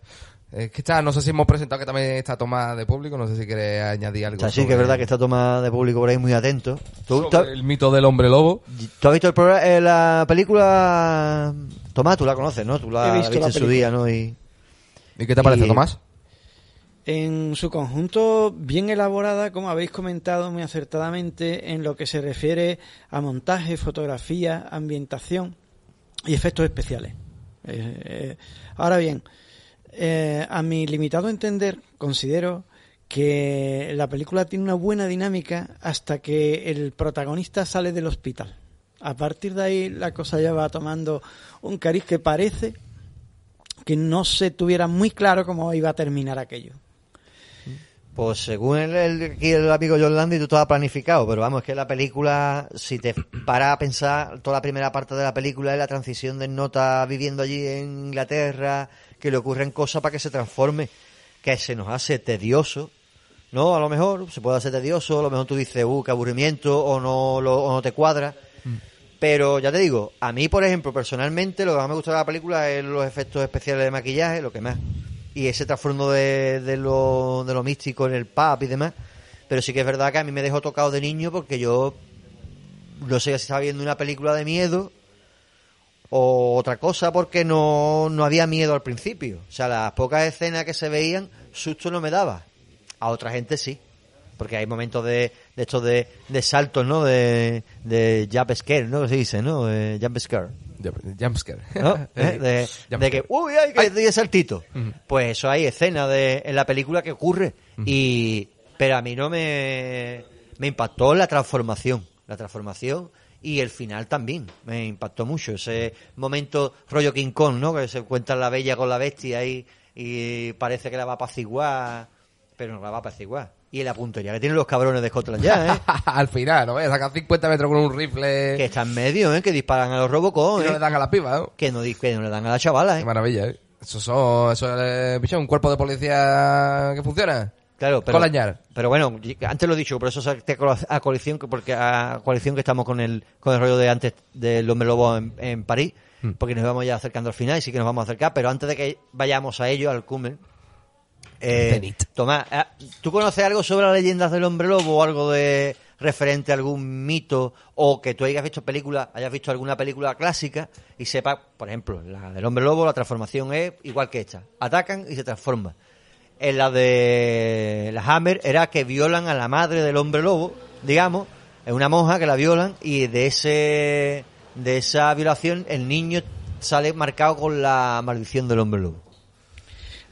Es que está, no sé si hemos presentado que también está toma de público, no sé si quieres añadir algo. O sea, sí que es verdad que está toma de público por ahí muy atento. ¿Tú, tú- sobre el mito del hombre lobo. tú has visto el programa- eh, la película? Tomás, tú la conoces, ¿no? Tú la, viste en su día, ¿no? Y, ¿Y qué te parece, Y- Tomás? En su conjunto, bien elaborada, como habéis comentado muy acertadamente, en lo que se refiere a montaje, fotografía, ambientación y efectos especiales. Eh, eh, ahora bien, eh, a mi limitado entender, considero que la película tiene una buena dinámica hasta que el protagonista sale del hospital. A partir de ahí la cosa ya va tomando un cariz que parece que no se tuviera muy claro cómo iba a terminar aquello. Pues según el, el, el amigo John Landy, tú estabas planificado, pero vamos, es que la película, si te paras a pensar, toda la primera parte de la película es la transición de Nota viviendo allí en Inglaterra, que le ocurren cosas para que se transforme, que se nos hace tedioso, ¿no? A lo mejor se puede hacer tedioso, a lo mejor tú dices, uh, qué aburrimiento, o no, lo- o no te cuadra. Pero ya te digo, a mí, por ejemplo, personalmente, lo que más me gusta de la película es los efectos especiales de maquillaje, lo que más. Y ese trasfondo de, de, lo, de lo místico en el pub y demás. Pero sí que es verdad que a mí me dejó tocado de niño porque yo no sé si estaba viendo una película de miedo o otra cosa porque no, no había miedo al principio. O sea, las pocas escenas que se veían, susto no me daba. A otra gente sí. Porque hay momentos de, de estos de, de saltos, ¿no? De, de jump scare, ¿no? Que se dice, ¿no? De jump scare. Jumpscare. ¿no? ¿Eh? De, de (laughs) que, uy, ay, que el saltito. Pues eso hay escenas de, en la película que ocurre. y Pero a mí no me, me impactó la transformación. La transformación y el final también. Me impactó mucho. Ese momento rollo King Kong, ¿no? Que se encuentra la bella con la bestia y, y parece que la va a apaciguar, pero no la va a apaciguar. Y la puntería que tienen los cabrones de Scotland ya, ¿eh? (laughs) Al final, ¿no? Sacan 50 metros con un rifle que está en medio, ¿eh? Que disparan a los Robocop, y no ¿eh? le dan a la piba, ¿no? Que no, que no le dan a la chavala, Qué ¿eh? maravilla, ¿eh? Eso, son, eso es bicho, un cuerpo de policía que funciona. Claro, pero, Colañar. pero bueno, antes lo he dicho, por eso salté a coalición, que- porque a coalición que estamos con el, con el rollo de antes del hombre lobo en, en París, Hmm. porque nos vamos ya acercando al final y sí que nos vamos a acercar, pero antes de que vayamos a ello, al cumen, eh. Tomás, eh, ¿tú conoces algo sobre las leyendas del hombre lobo o algo de referente a algún mito o que tú hayas visto película, hayas visto alguna película clásica y sepas, por ejemplo, la del hombre lobo, la transformación es igual que esta, atacan y se transforman. En la de la Hammer era que violan a la madre del hombre lobo, digamos, es una monja que la violan y de ese de esa violación el niño sale marcado con la maldición del hombre lobo.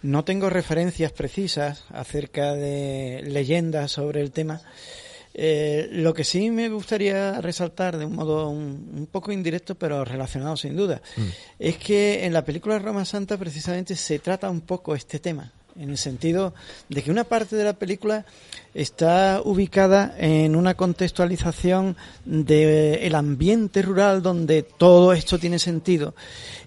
No tengo referencias precisas acerca de leyendas sobre el tema. Eh, lo que sí me gustaría resaltar de un modo un, un poco indirecto, pero relacionado sin duda, es que en la película Roma Santa precisamente se trata un poco este tema, en el sentido de que una parte de la película está ubicada en una contextualización del ambiente rural donde todo esto tiene sentido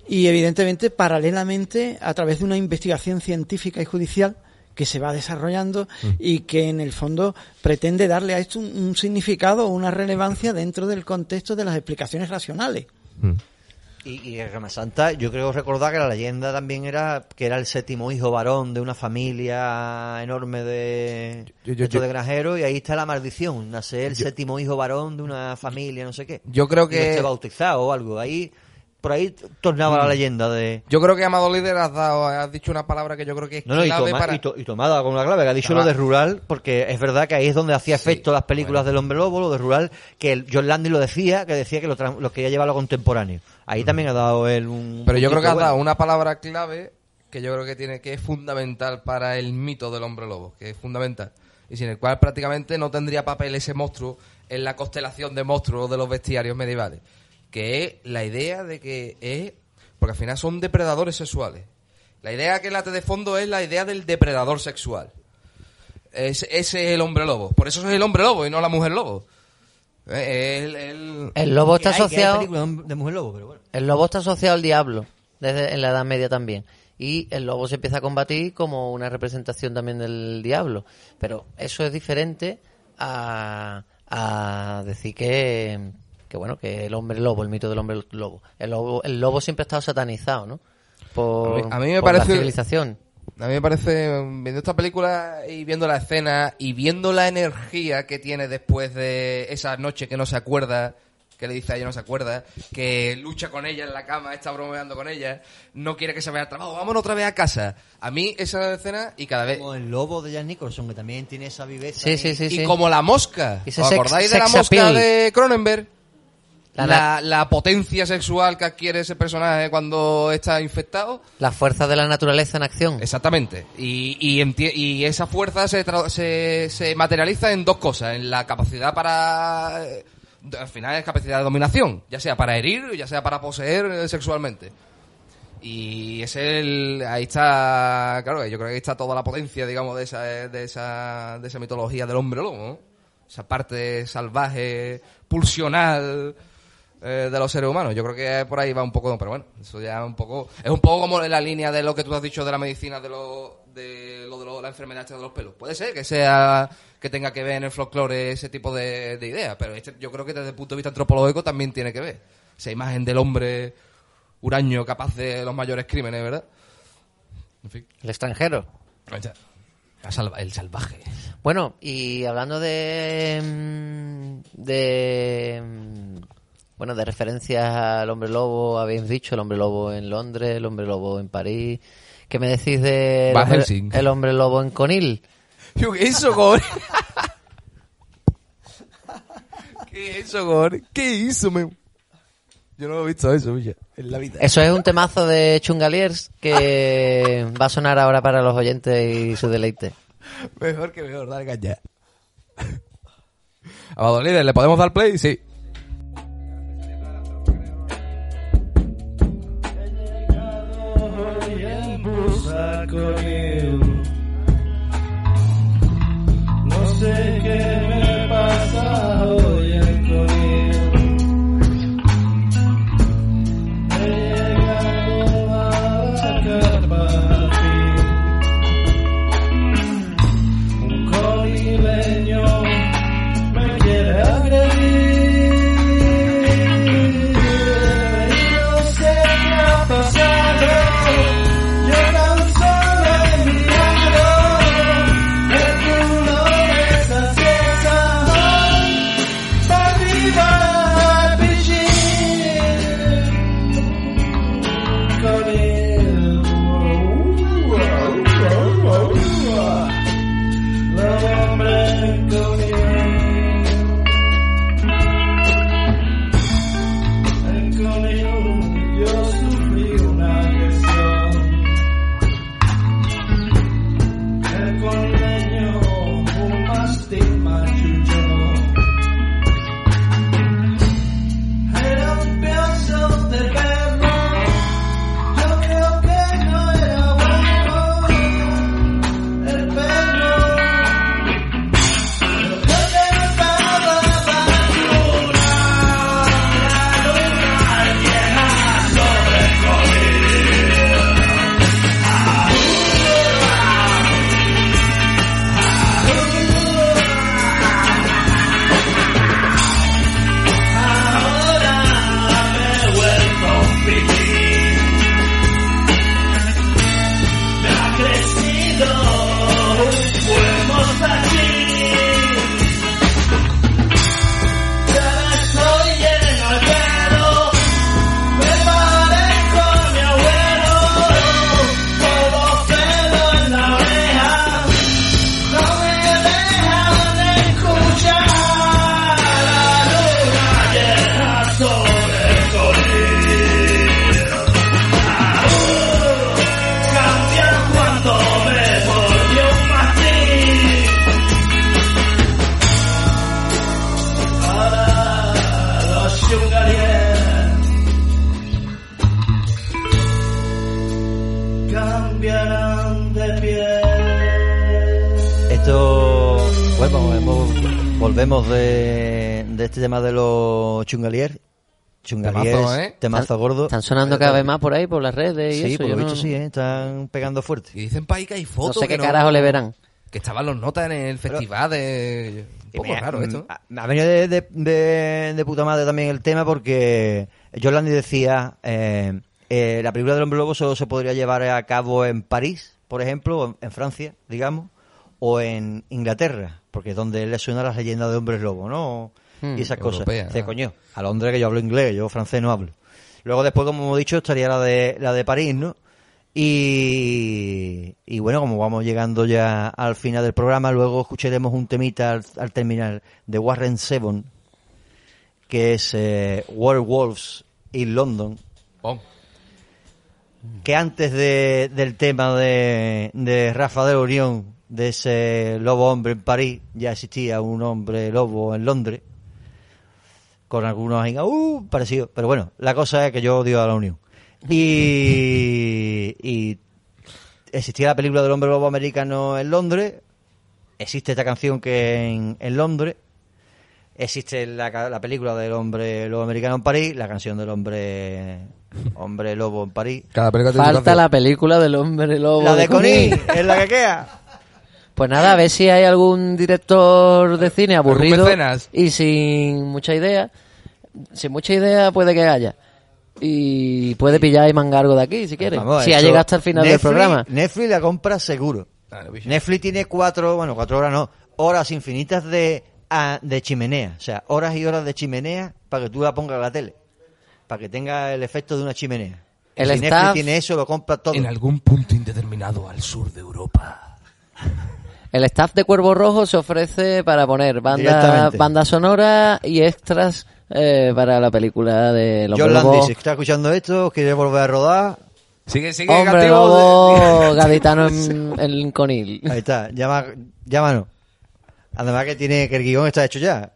y evidentemente paralelamente a través de una investigación científica y judicial que se va desarrollando y que en el fondo pretende darle a esto un, un significado o una relevancia dentro del contexto de las explicaciones racionales. Y, y Santa, yo creo recordar que la leyenda también era que era el séptimo hijo varón de una familia enorme de, Yo- yo- de, estos yo- de granjeros y ahí está la maldición, nace el séptimo hijo varón de una familia, no sé qué. Yo creo Y esté que... bautizado o algo. Ahí por ahí tornaba la leyenda de... Yo creo que Amado Líder has dado, has dicho una palabra que yo creo que es No, no, y, clave toma- para... y to- y tomada con una clave, que ha dicho Ah. lo de rural, porque es verdad que ahí es donde hacía Sí, efecto las películas del hombre lobo, lo de rural, que el John Landry lo decía, que decía que lo, lo quería llevar a lo contemporáneo. Ahí también ha dado él un... Pero yo creo que has puntito dado bueno. una palabra clave que yo creo que tiene que es fundamental para el mito del hombre lobo, que es fundamental. Y sin el cual prácticamente no tendría papel ese monstruo en la constelación de monstruos de los bestiarios medievales. Que es la idea de que es... Porque al final son depredadores sexuales. La idea que late de fondo es la idea del depredador sexual. Es- ese es el hombre lobo. Por eso es el hombre lobo y no la mujer lobo. Eh, el- el- El lobo está hay- que hay asociado... de mujer lobo, pero bueno. El lobo está asociado al diablo, desde en la Edad Media también. Y el lobo se empieza a combatir como una representación también del diablo. Pero eso es diferente a, a decir que, que, bueno, que el hombre lobo, el mito del hombre lobo. El lobo, el lobo siempre ha estado satanizado, ¿no? Por, A mí- a mí me por la parece- civilización. A mí me parece, viendo esta película y viendo la escena y viendo la energía que tiene después de esa noche que no se acuerda, que le dice a ella no se acuerda, que lucha con ella en la cama, está bromeando con ella, no quiere que se vaya al trabajo, vámonos otra vez a casa. A mí esa escena y cada vez... Como el lobo de Jack Nicholson, que también tiene esa viveza. Sí, sí, sí. y como la mosca. ¿Os sex- acordáis de la mosca appeal. de Cronenberg? La- La, la potencia sexual que adquiere ese personaje cuando está infectado. La fuerza de la naturaleza en acción. Exactamente. Y, y, esa fuerza se, se, se materializa en dos cosas. En la capacidad para... eh, Al final es capacidad de dominación. Ya sea para herir, ya sea para poseer eh, sexualmente. Y es el... Ahí está... Claro, yo creo que ahí está toda la potencia, digamos, de esa, de esa, de esa mitología del hombre lobo, ¿no? Esa parte salvaje, pulsional eh, de los seres humanos. Yo creo que por ahí va un poco, pero bueno, eso ya es un poco, es un poco como en la línea de lo que tú has dicho de la medicina de lo de lo de lo- la enfermedad de los pelos. Puede ser que sea que tenga que ver en el folclore ese tipo de, de ideas, pero este, yo creo que desde el punto de vista antropológico también tiene que ver esa imagen del hombre huraño capaz de los mayores crímenes, ¿verdad? En fin, El extranjero. el salvaje. Bueno, y hablando de mm, de mm, bueno, de referencias al hombre lobo, habéis dicho el hombre lobo en Londres, el hombre lobo en París. ¿Qué me decís de el Van hombre, Helsing. el hombre lobo en Conil? ¿Qué es eso, Gor? ¿Qué es eso, Gor? ¿Qué hizo, me? Yo no he visto eso, Villa, en la vida. Eso es un temazo de Chungaliers que (laughs) va a sonar ahora para los oyentes y su deleite. Mejor que mejor, dale. Amado líder, ¿le podemos dar play? Sí. No sé qué volvemos de, de este tema de los chungalier. Chungalier, Temazo, ¿eh? temazo gordo. Están sonando cada vez más por ahí, por las redes y Sí, eso. por lo no, visto sí, ¿eh? están pegando fuerte. Y dicen pa' ahí que hay no fotos. sé qué que carajo le verán. Que estaban los notas en el festival de... Un poco mira, raro mm, esto. Ha, ha venido de, de, de- de puta madre también el tema porque Yolandi decía, eh, eh, la película del hombre lobo solo se podría llevar a cabo en París, por ejemplo, o en, en Francia, digamos, o en Inglaterra, porque es donde le suena las leyendas de hombres lobo, ¿no? Hmm, y esas cosas. europea, Dice, coño, a Londres que yo hablo inglés, yo francés no hablo. Luego después, como hemos dicho, estaría la de, la de París, ¿no? Y, y bueno, como vamos llegando ya al final del programa, luego escucharemos un temita al, al terminar de Warren Seven, que es eh, Werewolves in London, Pon. que antes de, del tema de, de Rafa de la Unión, de ese lobo hombre en París, ya existía un hombre lobo en Londres, con algunos ahí, uh, parecidos. Pero bueno, la cosa es que yo odio a la Unión. Y, (laughs) y existía la película del hombre lobo americano en Londres, existe esta canción que en, en Londres, existe la, ca- la película del hombre lobo americano en París, la canción del hombre hombre lobo en París. Cada película tiene su Falta la película del hombre lobo. La de Conil. es la que queda. Pues nada, a ver si hay algún director de cine aburrido y sin mucha idea. Sin mucha idea puede que haya. Y puede pillar y mangar algo de aquí si quiere. Vamos, si ha llegado hasta el final del programa. Netflix la compra seguro. Netflix tiene cuatro, bueno, cuatro horas no, horas infinitas de, ah, de chimenea. O sea, horas y horas de chimenea para que tú la pongas a la tele. Para que tenga el efecto de una chimenea. El si staff- Netflix tiene eso, lo compra todo. En algún punto indeterminado al sur de Europa. El staff de Cuervo Rojo se ofrece para poner banda, banda sonora y extras eh, para la película de Los John Landis, si está escuchando esto, quiere volver a rodar, Sigue, sigue, Hombre. Lobo (laughs) gaditano en, en Conil. ahí está, llama, llámanos. Además que tiene que el guion está hecho ya.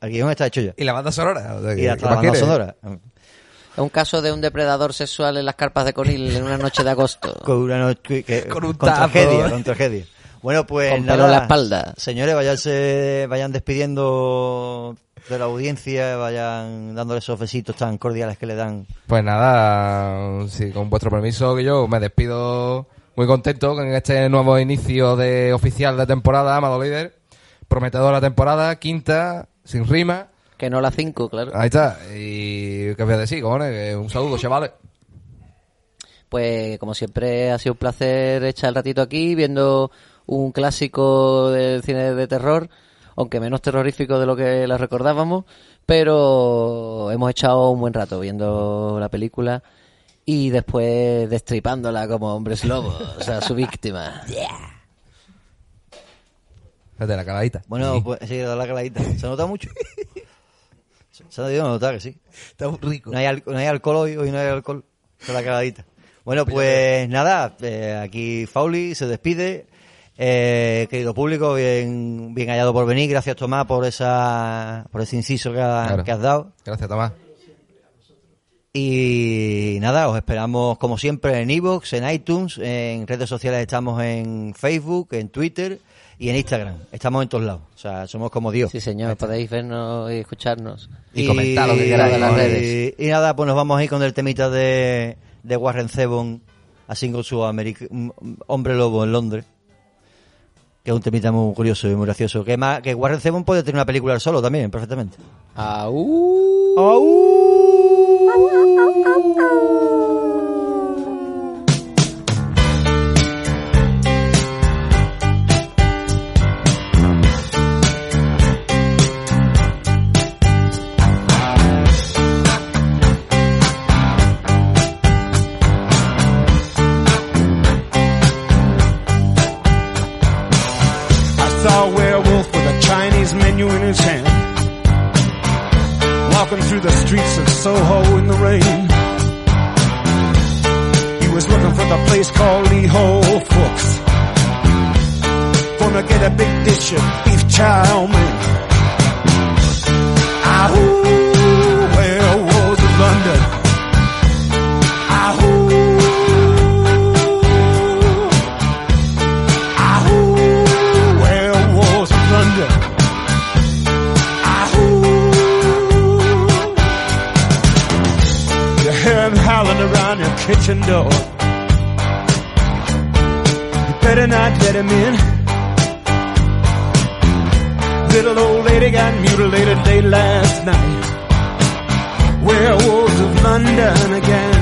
El guion está hecho ya. Y la banda sonora. o sea, que- Y ¿qué hasta la banda sonora. Es un caso de un depredador sexual en las carpas de Conil en una noche de agosto. (laughs) Con una noche que- Con un con tazo. tragedia, con tragedia. Bueno, pues Con pelo nada, en la espalda. Señores, vayanse, vayan despidiendo de la audiencia, vayan dándole esos besitos tan cordiales que le dan. Pues nada, sí, con vuestro permiso, que yo me despido muy contento con este nuevo inicio de oficial de temporada, Amado Líder. Prometedora temporada, quinta, sin rima. Que no la 5, claro. Ahí está. Y qué voy a decir, cojones, Que un saludo, chavales. Pues como siempre ha sido un placer echar el ratito aquí viendo un clásico del cine de terror, aunque menos terrorífico de lo que la recordábamos, pero hemos echado un buen rato viendo la película y después destripándola como hombres lobos, o sea, su víctima. (laughs) Fíjate, la caladita. Bueno, pues sí, da la caladita. ¿Se nota mucho? Se ha debido notar que sí. Está muy rico. No hay, al- no hay alcohol hoy, hoy no hay alcohol. Se la caladita. Bueno, pues nada, eh, aquí Fauli se despide. Eh, querido público, bien, bien hallado por venir. Gracias, Tomás, por esa por ese inciso que, ha- Claro. que has dado. Gracias, Tomás. Y nada, os esperamos como siempre en iVoox, en iTunes, en redes sociales estamos en Facebook, en Twitter y en Instagram. Estamos en todos lados. O sea, somos como Dios. Sí, señor, podéis vernos y escucharnos. Y comentar lo que y- queráis en las y- redes. Y, nada, pues nos vamos a ir con el temita de, de Warren Zevon, así con su Ameri- m- hombre lobo en Londres. Que es un temita muy curioso y muy gracioso. Que, más, que Warren Zevon puede tener una película solo también, perfectamente. ¡Au! I Walking through the streets of Soho in the rain. He was looking for the place called Lee Ho Fooks. Gonna get a big dish of beef chow mein. Ahoo, kitchen door. You better not let him in. Little old lady got mutilated late last night. Werewolves of London again.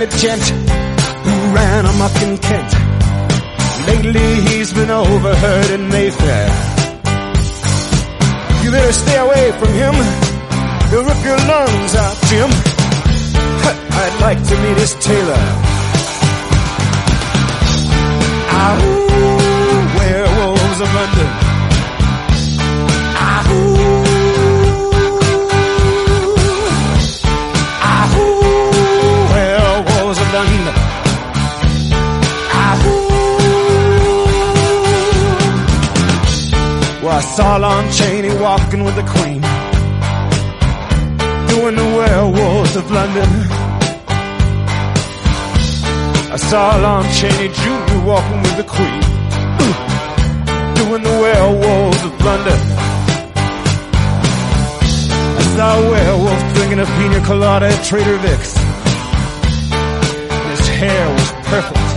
Hairy-handed gent who ran amok in Kent. Lately he's been overheard in Mayfair. You better stay away from him. He'll rip your lungs out, Jim. I'd like to meet his tailor. Ahoo, werewolves of London. I saw Lon Chaney walking with the Queen, doing the werewolves of London. I saw Lon Chaney Jr. walking with the Queen, doing the werewolves of London. I saw a werewolf drinking a pina colada at Trader Vic's. His hair was perfect.